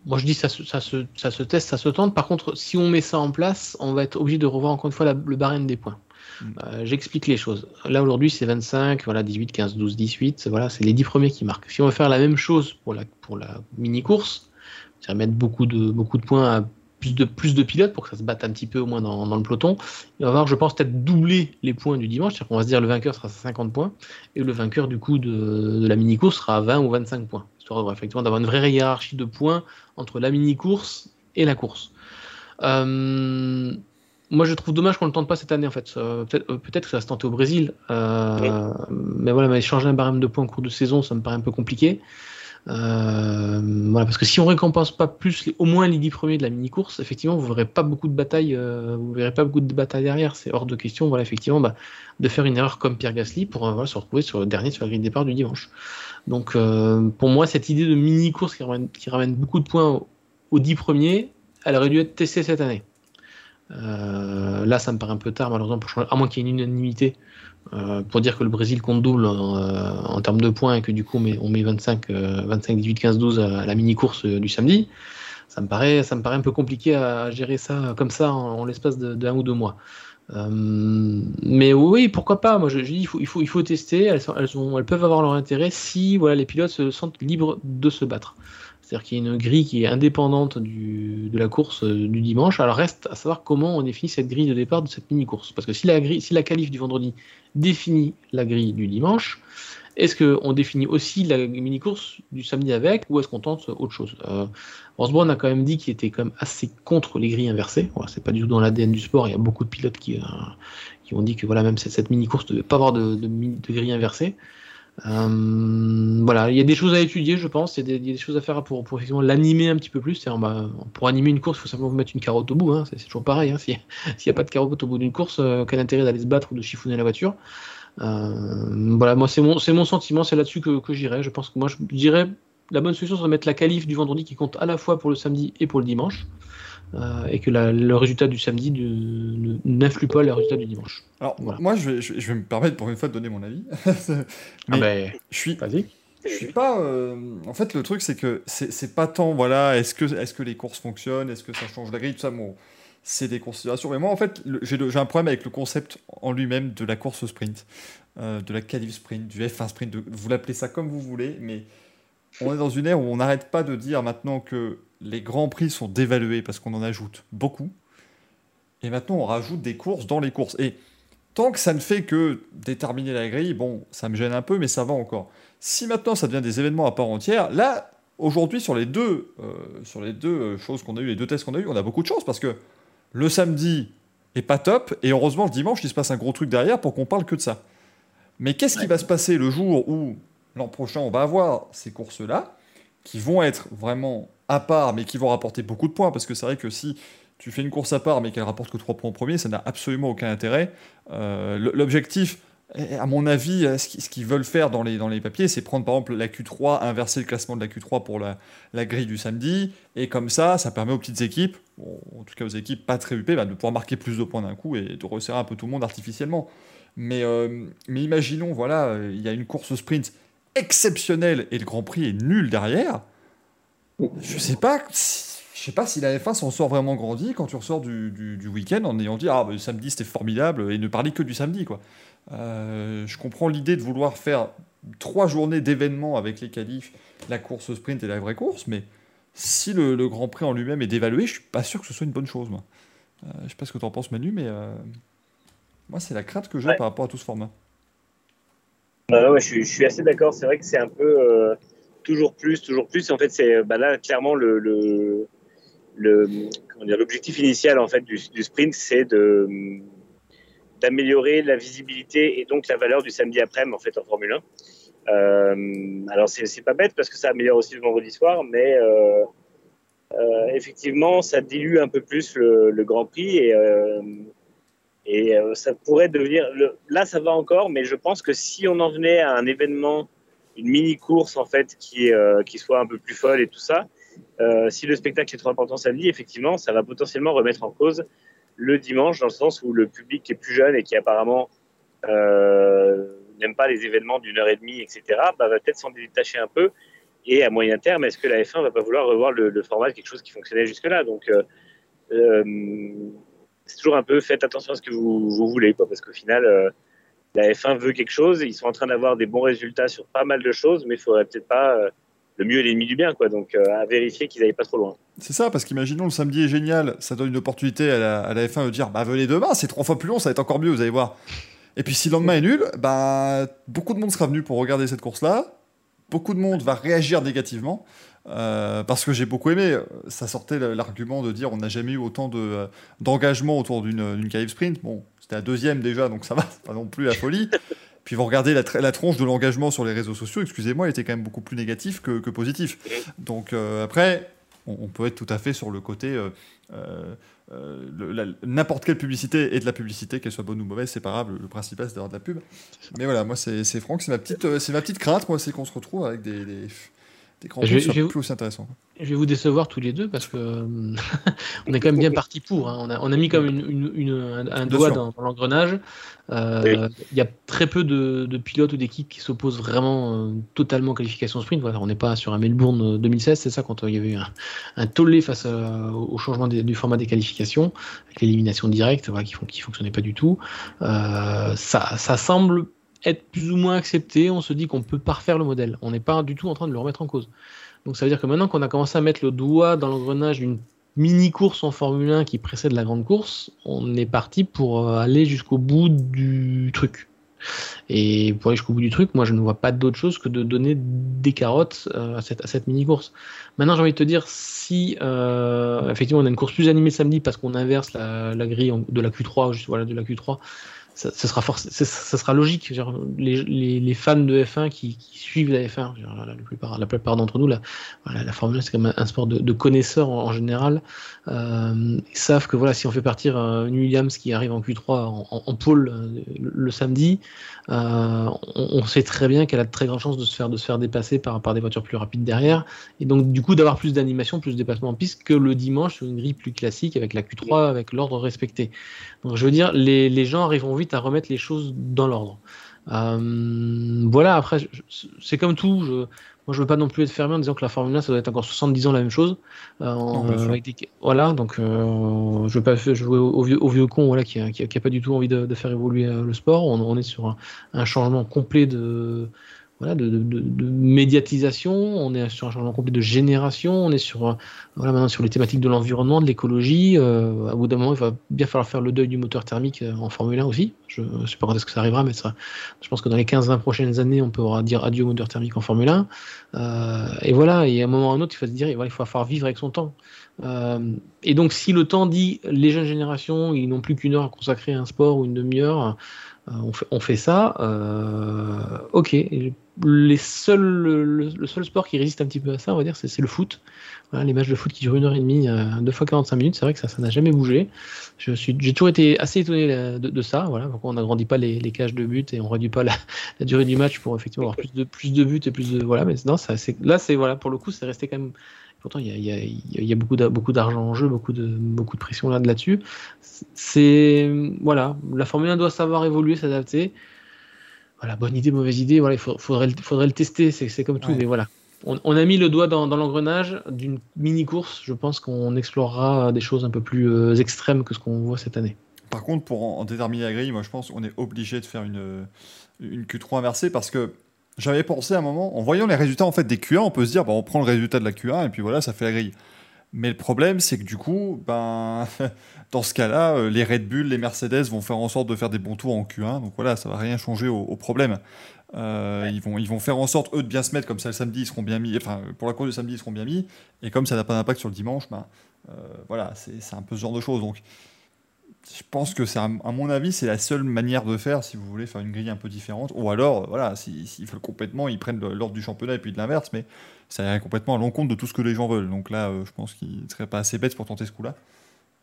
moi je dis ça, ça, se, ça se teste, ça se tente. Par contre, si on met ça en place, on va être obligé de revoir encore une fois le barème des points. Euh, j'explique les choses. Là aujourd'hui c'est 25, voilà 18, 15, 12, 18, voilà c'est les 10 premiers qui marquent. Si on veut faire la même chose pour la, pour la mini course, c'est-à-dire mettre beaucoup de, beaucoup de points à plus de, plus de pilotes pour que ça se batte un petit peu au moins dans, le peloton. Il va avoir, je pense, peut-être doubler les points du dimanche. C'est-à-dire qu'on va se dire le vainqueur sera à 50 points et le vainqueur du coup de, la mini course sera à 20 ou 25 points. Histoire effectivement d'avoir une vraie hiérarchie de points entre la mini course et la course. Euh, moi, je trouve dommage qu'on ne le tente pas cette année, en fait. Euh, peut-être, euh, peut-être que ça va se tenter au Brésil. Euh, mais voilà, mais changer un barème de points en cours de saison, ça me paraît un peu compliqué. voilà, parce que si on récompense pas plus, au moins les 10 premiers de la mini-course, effectivement, vous verrez pas beaucoup de batailles, vous verrez pas beaucoup de batailles derrière. C'est hors de question, voilà, effectivement, bah, de faire une erreur comme Pierre Gasly pour voilà, se retrouver sur le dernier sur la grille de départ du dimanche. Donc, pour moi, cette idée de mini-course qui ramène, qui ramène beaucoup de points aux 10 premiers, elle aurait dû être testée cette année. Euh, là, ça me paraît un peu tard, malheureusement, à moins qu'il y ait une unanimité euh, pour dire que le Brésil compte double en, euh, termes de points et que du coup, on met, 25, 25, 18, 15, 12 à la mini-course du samedi. ça me paraît, ça me paraît un peu compliqué à gérer ça comme ça en, l'espace de, un ou deux mois. Mais oui, pourquoi pas? Moi, je, dis, il faut, tester. Elles, elles, elles, peuvent avoir leur intérêt si voilà, les pilotes se sentent libres de se battre. C'est-à-dire qu'il y a une grille qui est indépendante de la course euh, du dimanche. Alors reste à savoir comment on définit cette grille de départ de cette mini-course. Parce que si la, grille, si la qualif du vendredi définit la grille du dimanche, est-ce qu'on définit aussi la mini-course du samedi avec ou est-ce qu'on tente autre chose? Euh, Osborne a quand même dit qu'il était quand même assez contre les grilles inversées. Voilà, c'est pas du tout dans l'ADN du sport. Il y a beaucoup de pilotes qui, euh, qui ont dit que voilà, même cette, mini-course ne devait pas avoir de grille inversée. Euh, voilà, il y a des choses à étudier, je pense. Il y a des, choses à faire pour, pour l'animer un petit peu plus. Bah, pour animer une course, il faut simplement mettre une carotte au bout. Hein. C'est toujours pareil. Hein. S'il n'y a pas de carotte au bout d'une course, euh, quel intérêt d'aller se battre ou de chiffonner la voiture euh, Voilà, moi, c'est mon, mon sentiment. C'est là-dessus que, que j'irai. Je pense que moi, je dirais la bonne solution serait de mettre la qualif du vendredi qui compte à la fois pour le samedi et pour le dimanche. Euh, et que le résultat du samedi n'influe pas le résultat du dimanche. Alors, moi, je vais, je vais, me permettre pour une fois de donner mon avis. mais ah ben, je suis. Vas-y. Je suis pas. Euh, en fait, le truc, c'est que c'est pas tant, voilà, est-ce que, est que les courses fonctionnent, est-ce que ça change la grille, tout ça, bon, c'est des considérations. Mais moi, en fait, j'ai un problème avec le concept en lui-même de la course sprint, euh, de la qualif sprint, du F1 sprint, de, vous l'appelez ça comme vous voulez, mais on est dans une ère où on n'arrête pas de dire maintenant que les grands prix sont dévalués parce qu'on en ajoute beaucoup. Et maintenant, on rajoute des courses dans les courses. Et tant que ça ne fait que déterminer la grille, bon, ça me gêne un peu, mais ça va encore. Si maintenant ça devient des événements à part entière, là, aujourd'hui, sur les deux, euh, sur les deux euh, choses qu'on a eues, les deux tests qu'on a eues, on a beaucoup de chance parce que le samedi est pas top, et heureusement, le dimanche, il se passe un gros truc derrière pour qu'on parle que de ça. Mais qu'est-ce qui va se passer le jour où, l'an prochain, on va avoir ces courses-là, qui vont être vraiment à part, mais qui vont rapporter beaucoup de points, parce que c'est vrai que si tu fais une course à part, mais qu'elle rapporte que 3 points en premier, ça n'a absolument aucun intérêt. Euh, l'objectif, à mon avis, euh, ce qu'ils veulent faire dans les, dans les papiers, c'est prendre par exemple la Q3, inverser le classement de la Q3 pour la, la grille du samedi, et comme ça, ça permet aux petites équipes, en tout cas aux équipes pas très UP, bah, de pouvoir marquer plus de points d'un coup et de resserrer un peu tout le monde artificiellement. Mais, euh, mais imaginons, voilà, il y a une course sprint exceptionnelle et le Grand Prix est nul derrière je sais pas. Je sais pas si la F1 s'en sort vraiment grandi quand tu ressors du, du, week-end en ayant dit ah bah, samedi c'était formidable et ne parler que du samedi quoi. Euh, je comprends l'idée de vouloir faire trois journées d'événements avec les qualifs, la course sprint et la vraie course, mais si le, Grand Prix en lui-même est dévalué, je suis pas sûr que ce soit une bonne chose moi. Euh, je sais pas ce que tu en penses Manu, mais euh, moi c'est la crainte que j'ai par rapport à tout ce format. Je, suis, je, suis, assez d'accord. C'est vrai que c'est un peu toujours plus, toujours plus. En fait, c'est bah là clairement le, le, le l'objectif initial en fait du, sprint, c'est de d'améliorer la visibilité et donc la valeur du samedi après-midi en fait en Formule 1. Euh, alors c'est pas bête parce que ça améliore aussi le vendredi soir, mais euh, euh, effectivement ça dilue un peu plus le, le Grand Prix et euh, et euh, ça pourrait devenir là ça va encore, mais je pense que si on en venait à un événement une mini course en fait qui, euh, qui soit un peu plus folle et tout ça. Euh, si le spectacle est trop important samedi, effectivement, ça va potentiellement remettre en cause le dimanche dans le sens où le public qui est plus jeune et qui apparemment n'aime pas les événements d'une heure et demie, etc., bah, va peut-être s'en détacher un peu. Et à moyen terme, est-ce que la F1 va pas vouloir revoir le, format de quelque chose qui fonctionnait jusque-là? Donc, c'est toujours un peu faites attention à ce que vous, voulez, parce qu'au final, la F1 veut quelque chose, ils sont en train d'avoir des bons résultats sur pas mal de choses, mais il faudrait peut-être pas euh, le mieux est l'ennemi du bien, quoi. Donc euh, à vérifier qu'ils n'aillent pas trop loin. C'est ça, parce qu'imaginons le samedi est génial, ça donne une opportunité à la, F1 de dire bah venez demain, c'est trois fois plus long, ça va être encore mieux, vous allez voir. Et puis si le lendemain est nul, bah beaucoup de monde sera venu pour regarder cette course-là, beaucoup de monde va réagir négativement. Euh, parce que j'ai beaucoup aimé, ça sortait l'argument de dire on n'a jamais eu autant d'engagement autour d'une calibre sprint. Bon, c'était la deuxième déjà, donc ça va, pas non plus la folie. Puis vous regardez la, la tronche de l'engagement sur les réseaux sociaux, excusez-moi, était quand même beaucoup plus négatif que, positif. Donc euh, après, on, peut être tout à fait sur le côté. Euh, euh, n'importe quelle publicité est de la publicité, qu'elle soit bonne ou mauvaise, c'est pas grave, le, principal c'est d'avoir de la pub. Mais voilà, moi c'est Franck, c'est ma, petite, c'est ma petite crainte, moi, c'est qu'on se retrouve avec des, des plus. Je vais vous décevoir tous les deux parce que on est quand même bien parti pour. Hein. On, a, on, a, mis comme une, une, un, doigt dans, l'engrenage. Euh, il y a très peu de, de pilotes ou d'équipes qui s'opposent vraiment euh, totalement qualification sprint. Voilà, on n'est pas sur un Melbourne 2016, c'est ça, quand il y avait eu un, un tollé face au changement du format des qualifications, avec l'élimination directe voilà, qui ne fonctionnait pas du tout. ça, ça semble être plus ou moins accepté. On se dit qu'on peut parfaire le modèle. On n'est pas du tout en train de le remettre en cause. Donc ça veut dire que maintenant qu'on a commencé à mettre le doigt dans l'engrenage d'une mini course en Formule 1 qui précède la grande course, on est parti pour euh, aller jusqu'au bout du truc. Et pour aller jusqu'au bout du truc, moi je ne vois pas d'autre chose que de donner des carottes euh, à cette, à cette mini course. Maintenant j'ai envie de te dire si euh, effectivement on a une course plus animée samedi parce qu'on inverse la, grille de la Q3, juste, voilà, de la Q3 ça, sera force, ça, sera logique. Les, les, fans de F1 qui, suivent la F1, genre, la, plupart, la plupart d'entre nous, la, voilà, la Formule 1 c'est comme un, sport de, connaisseurs en, général. Euh, savent que voilà, si on fait partir euh, une Williams qui arrive en Q3 en, en, pôle euh, le, samedi, on, on, sait très bien qu'elle a de très grandes chances de se faire, de se faire dépasser par, par des voitures plus rapides derrière. Et donc, du coup, d'avoir plus d'animation, plus de dépassement en piste que le dimanche sur une grille plus classique avec la Q3, avec l'ordre respecté. Donc, je veux dire, les, les gens arriveront vite à remettre les choses dans l'ordre. Euh, voilà, après, c'est comme tout. Je, moi, je veux pas non plus être fermé en disant que la Formule 1, ça doit être encore 70 ans la même chose. Euh, voilà, donc euh, je veux pas jouer au, vieux, au vieux con voilà, qui a, pas du tout envie de, de faire évoluer le sport. On, on est sur un, un, changement complet de, de, médiatisation, on est sur un changement complet de génération, on est sur, euh, maintenant sur les thématiques de l'environnement, de l'écologie. Euh, bout d'un moment, il va bien falloir faire le deuil du moteur thermique euh, en Formule 1 aussi. Je ne sais pas quand est-ce que ça arrivera, mais ça, je pense que dans les 15-20 prochaines années, on pourra dire adieu au moteur thermique en Formule 1. Euh, et voilà, et à un moment ou à un autre, il faut se dire, il va falloir vivre avec son temps. Et donc, si le temps dit les jeunes générations, ils n'ont plus qu'une heure à consacrer à un sport ou une demi-heure, on, fait, ça, ok. Les seuls, le, seul sport qui résiste un petit peu à ça, on va dire, c'est le foot. Les matchs de foot qui durent une heure et demie, euh, deux fois 45 minutes, c'est vrai que ça, ça n'a jamais bougé. J'ai toujours été assez étonné de, de ça. Voilà, pourquoi on n'agrandit pas les, les, cages de but et on réduit pas la, durée du match pour effectivement avoir plus de plus de buts et plus de voilà. Mais non, ça, là, voilà, pour le coup, c'est resté quand même pourtant il y a, il y a, beaucoup, d'argent en jeu, beaucoup de, beaucoup de pression là, là-dessus. C'est voilà, la Formule 1 doit savoir évoluer, s'adapter. Voilà, bonne idée, mauvaise idée, voilà, il faudrait, faudrait le tester, c'est comme tout, ouais. mais voilà. On, on, a mis le doigt dans, dans l'engrenage d'une mini-course, je pense qu'on explorera des choses un peu plus euh, extrêmes que ce qu'on voit cette année. Par contre, pour en, en, déterminer la grille, moi je pense qu'on est obligé de faire une, une Q3 inversée parce que j'avais pensé à un moment, en voyant les résultats en fait des Q1, on peut se dire, bah, on prend le résultat de la Q1 et puis voilà, ça fait la grille. Mais le problème, c'est que du coup, ben, dans ce cas-là, euh, les Red Bull, les Mercedes vont faire en sorte de faire des bons tours en Q1. Donc voilà, ça va rien changer au, au problème. Euh, ils, vont, ils vont faire en sorte, eux, de bien se mettre, comme ça le samedi, ils seront bien mis. Enfin, pour la course du samedi, ils seront bien mis. Et comme ça n'a pas d'impact sur le dimanche, ben, euh, voilà, c'est un peu ce genre de choses. Donc, je pense que c'est, à mon avis, c'est la seule manière de faire si vous voulez faire une grille un peu différente. Ou alors, voilà, s'ils si, si veulent complètement, ils prennent l'ordre du championnat et puis de l'inverse, mais ça irait complètement à l'encontre de tout ce que les gens veulent. Donc là, euh, je pense qu'ils ne seraient pas assez bêtes pour tenter ce coup-là.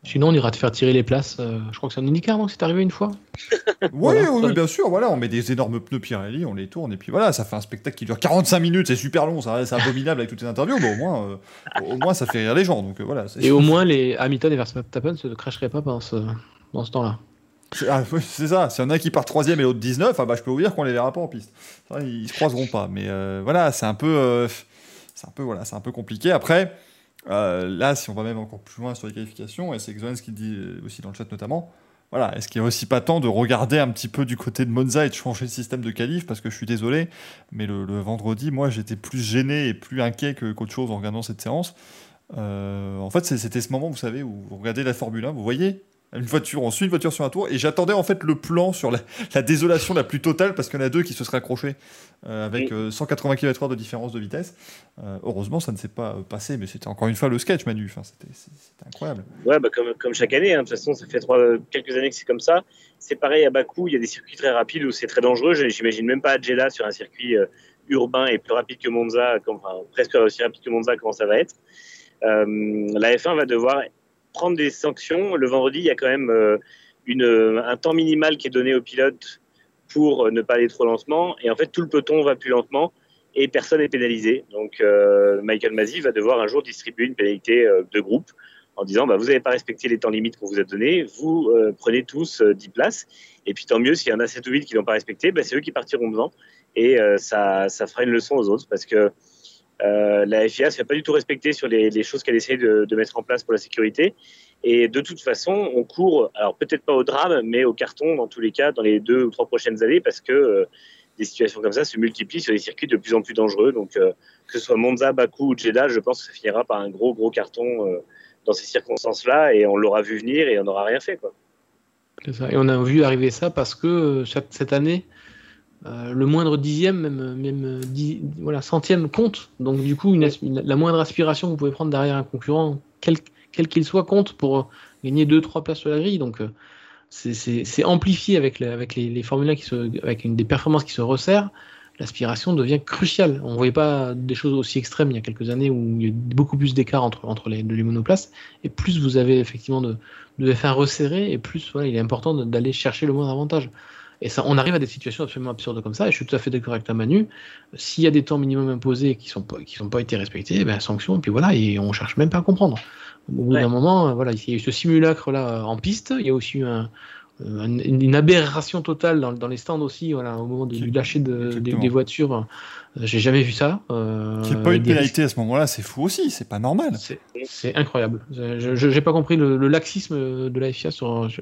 Sinon, on ira te faire tirer les places. Euh, je crois que c'est un IndyCar, non C'est arrivé une fois Oui, voilà, oui, bien sûr. Voilà, on met des énormes pneus Pirelli, on les tourne, et puis voilà, ça fait un spectacle qui dure 45 minutes, c'est super long, c'est abominable avec toutes les interviews, mais au moins, euh, au moins, ça fait rire les gens. Donc, euh, voilà, et au moins, les Hamilton et Verstappen ne se cracheraient pas pendant ce, dans ce temps-là. C'est ah, ça, s'il y en a qui part 3 et l'autre 19, ah bah, je peux vous dire qu'on les verra pas en piste. Ça, ils se croiseront pas, mais euh, voilà, c'est un peu. c'est un voilà, c'est un peu compliqué. Après, euh, là, si on va même encore plus loin sur les qualifications, et c'est Xoens qui dit aussi dans le chat notamment, voilà, est-ce qu'il n'y a aussi pas temps de regarder un petit peu du côté de Monza et de changer le système de qualif? Parce que je suis désolé, mais le, vendredi, moi, j'étais plus gêné et plus inquiet qu'autre chose en regardant cette séance. Euh, en fait, c'était ce moment, vous savez, où vous regardez la Formule 1, vous voyez une voiture, on suit une voiture sur un tour, et j'attendais en fait le plan sur la, la désolation la plus totale parce qu'il y en a deux qui se seraient accrochés euh, avec euh, 180 km/h de différence de vitesse. Euh, heureusement, ça ne s'est pas passé, mais c'était encore une fois le sketch, Manu. Enfin, c'était incroyable. Ouais, bah comme, comme chaque année, hein. de toute façon, ça fait trois, quelques années que c'est comme ça. C'est pareil à Bakou, il y a des circuits très rapides où c'est très dangereux. J'imagine même pas à Jeddah sur un circuit euh, urbain et plus rapide que Monza, comme, enfin, presque aussi rapide que Monza, comment ça va être. Euh, la F1 va devoir prendre des sanctions. Le vendredi, il y a quand même euh, une, un temps minimal qui est donné aux pilotes pour ne pas aller trop lentement. Et en fait, tout le peloton va plus lentement. et personne n'est pénalisé. Donc Michael Masi va devoir un jour distribuer une pénalité de groupe en disant bah, vous n'avez pas respecté les temps limites qu'on vous a donnés, vous prenez tous 10 places. Et puis tant mieux, s'il y en a 7 ou 8 qui n'ont pas respecté, bah, c'est eux qui partiront devant. Et ça, ça fera une leçon aux autres parce que euh, la FIA ne se fait pas du tout respecter sur les, choses qu'elle essaie de, mettre en place pour la sécurité. Et de toute façon, on court, alors peut-être pas au drame, mais au carton dans tous les cas dans les deux ou trois prochaines années parce que euh, des situations comme ça se multiplient sur des circuits de plus en plus dangereux. Donc, euh, que ce soit Monza, Baku ou Jeddah, je pense que ça finira par un gros, gros carton dans ces circonstances-là et on l'aura vu venir et on n'aura rien fait. Et on a vu arriver ça parce que cette année, euh, le moindre dixième, même, même voilà, centième compte. Donc du coup, la moindre aspiration que vous pouvez prendre derrière un concurrent, quel qu'il soit, compte pour gagner 2-3 places sur la grille. Donc euh, c'est amplifié avec, avec les, les qui se, avec une, des performances qui se resserrent. L'aspiration devient cruciale. On ne voyait pas des choses aussi extrêmes il y a quelques années où il y a beaucoup plus d'écart entre, entre les, les monoplaces. Et plus vous avez effectivement de, de F1 resserré, et plus voilà, il est important d'aller chercher le moindre avantage. Et ça, on arrive à des situations absolument absurdes comme ça, et je suis tout à fait d'accord avec ta Manu. S'il y a des temps minimum imposés qui n'ont qui sont pas été respectés, eh ben, sanction, et puis voilà, et on cherche même pas à comprendre. Au bout d'un moment, euh, voilà, il y a eu ce simulacre-là euh, en piste, il y a aussi eu un, euh, une, aberration totale dans, dans, les stands aussi, voilà, au moment du lâcher de, des, voitures. J'ai jamais vu ça. Euh, Qu'il n'y ait pas eu de pénalité à ce moment-là, c'est fou aussi, c'est pas normal. C'est incroyable. Je n'ai pas compris le, laxisme de la FIA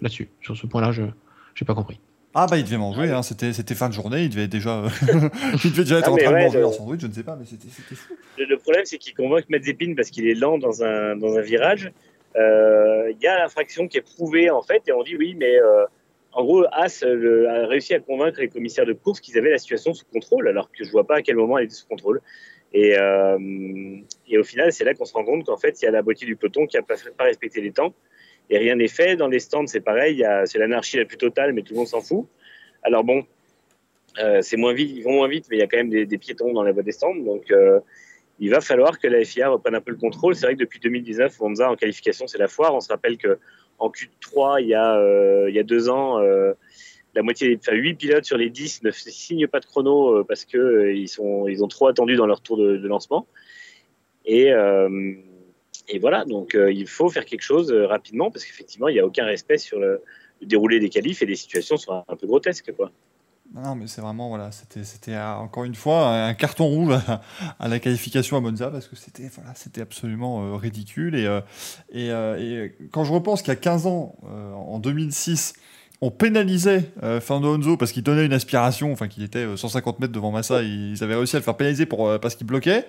là-dessus. Sur ce point-là, je n'ai pas compris. Ah bah il devait manger, hein. c'était, c'était fin de journée, il devait déjà, il devait déjà être ah, en train de manger leur sandwich, je ne sais pas, mais c'était, c'était fou. Le, problème c'est qu'il convoque Mazepin parce qu'il est lent dans un, dans un virage. Euh, il y a l'infraction qui est prouvée en fait et on dit oui mais euh, en gros As a réussi à convaincre les commissaires de course qu'ils avaient la situation sous contrôle alors que je vois pas à quel moment elle était sous contrôle. Et, euh, et au final c'est là qu'on se rend compte qu'en fait il y a la moitié du peloton qui n'a pas, pas respecté les temps et rien n'est fait. Dans les stands, c'est pareil, c'est l'anarchie la plus totale, mais tout le monde s'en fout. Alors bon, euh, c'est moins vite, ils vont moins vite, mais il y a quand même des, piétons dans la voie des stands, donc euh, il va falloir que la FIA reprenne un peu le contrôle. C'est vrai que depuis 2019, Monza en qualification, c'est la foire. On se rappelle que en Q3, il y a, euh, il y a deux ans, la moitié, enfin 8 pilotes sur les 10 ne signent pas de chrono parce que ils ils ont trop attendu dans leur tour de, de lancement. Et et voilà, donc euh, il faut faire quelque chose euh, rapidement parce qu'effectivement, il n'y a aucun respect sur le, déroulé des qualifs et les situations sont un peu grotesques. Quoi. Non, mais c'est vraiment, voilà, c'était, euh, encore une fois un carton rouge à, la qualification à Monza parce que c'était, voilà, absolument ridicule. Et, quand je repense qu'il y a 15 ans, en 2006, on pénalisait Fernando Alonso parce qu'il donnait une aspiration, enfin qu'il était 150 mètres devant Massa, ils avaient réussi à le faire pénaliser pour, parce qu'il bloquait.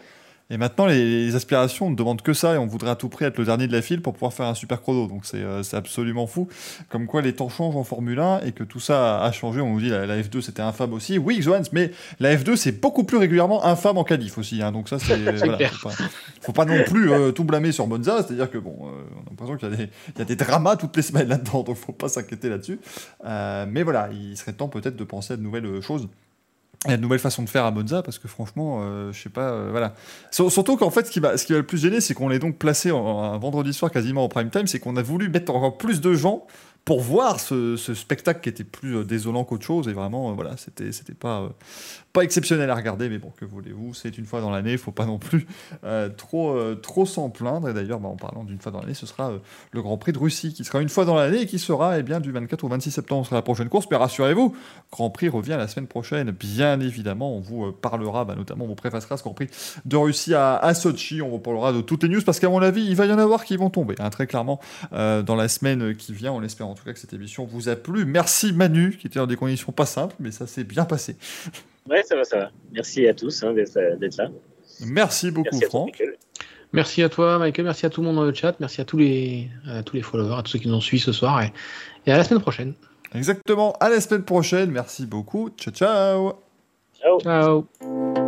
Et maintenant, les, aspirations, on ne demande que ça et on voudrait à tout prix être le dernier de la file pour pouvoir faire un super chrono. Donc euh, c'est absolument fou. Comme quoi les temps changent en Formule 1 et que tout ça a changé. On nous dit la, la F2 c'était infâme aussi. Oui, Johannes, mais la F2 c'est beaucoup plus régulièrement infâme en qualif aussi. Hein. Donc ça, c'est. voilà, faut, pas, faut pas non plus euh, tout blâmer sur Monza. C'est-à-dire que bon, euh, on a l'impression qu'il y, y, a des dramas toutes les semaines là-dedans. Donc faut pas s'inquiéter là-dessus. mais voilà, il serait temps peut-être de penser à de nouvelles choses il y a de faire à Monza parce que franchement, euh, je sais pas, euh, voilà. surtout qu'en fait, ce qui va, le plus gêner, c'est qu'on est donc placé un vendredi soir quasiment au prime time, c'est qu'on a voulu mettre encore plus de gens pour voir ce, spectacle qui était plus euh, désolant qu'autre chose et vraiment voilà c'était c'était pas exceptionnel à regarder, mais bon, que voulez-vous, c'est une fois dans l'année, il faut pas non plus euh, trop, euh, trop s'en plaindre. Et d'ailleurs, bah, en parlant d'une fois dans l'année, ce sera euh, le Grand Prix de Russie qui sera une fois dans l'année et qui sera eh du 24 au 26 septembre sera la prochaine course. Mais rassurez-vous, Grand Prix revient la semaine prochaine, bien évidemment. On vous parlera, bah, notamment, on vous préfacera ce Grand Prix de Russie à, à, Sochi. On vous parlera de toutes les news parce qu'à mon avis, il va y en avoir qui vont tomber, hein, très clairement, dans la semaine qui vient. On espère en tout cas que cette émission vous a plu. Merci Manu, qui était dans des conditions pas simples, mais ça s'est bien passé. Ouais, ça va, ça va. Merci à tous hein, d'être là. Merci beaucoup, Franck. merci à toi, Michael. Merci à tout le monde dans le chat. Merci à tous les, tous les followers, à tous ceux qui nous ont suivis ce soir. Et, et à la semaine prochaine. Exactement. À la semaine prochaine. Merci beaucoup. Ciao, ciao. Ciao. Ciao.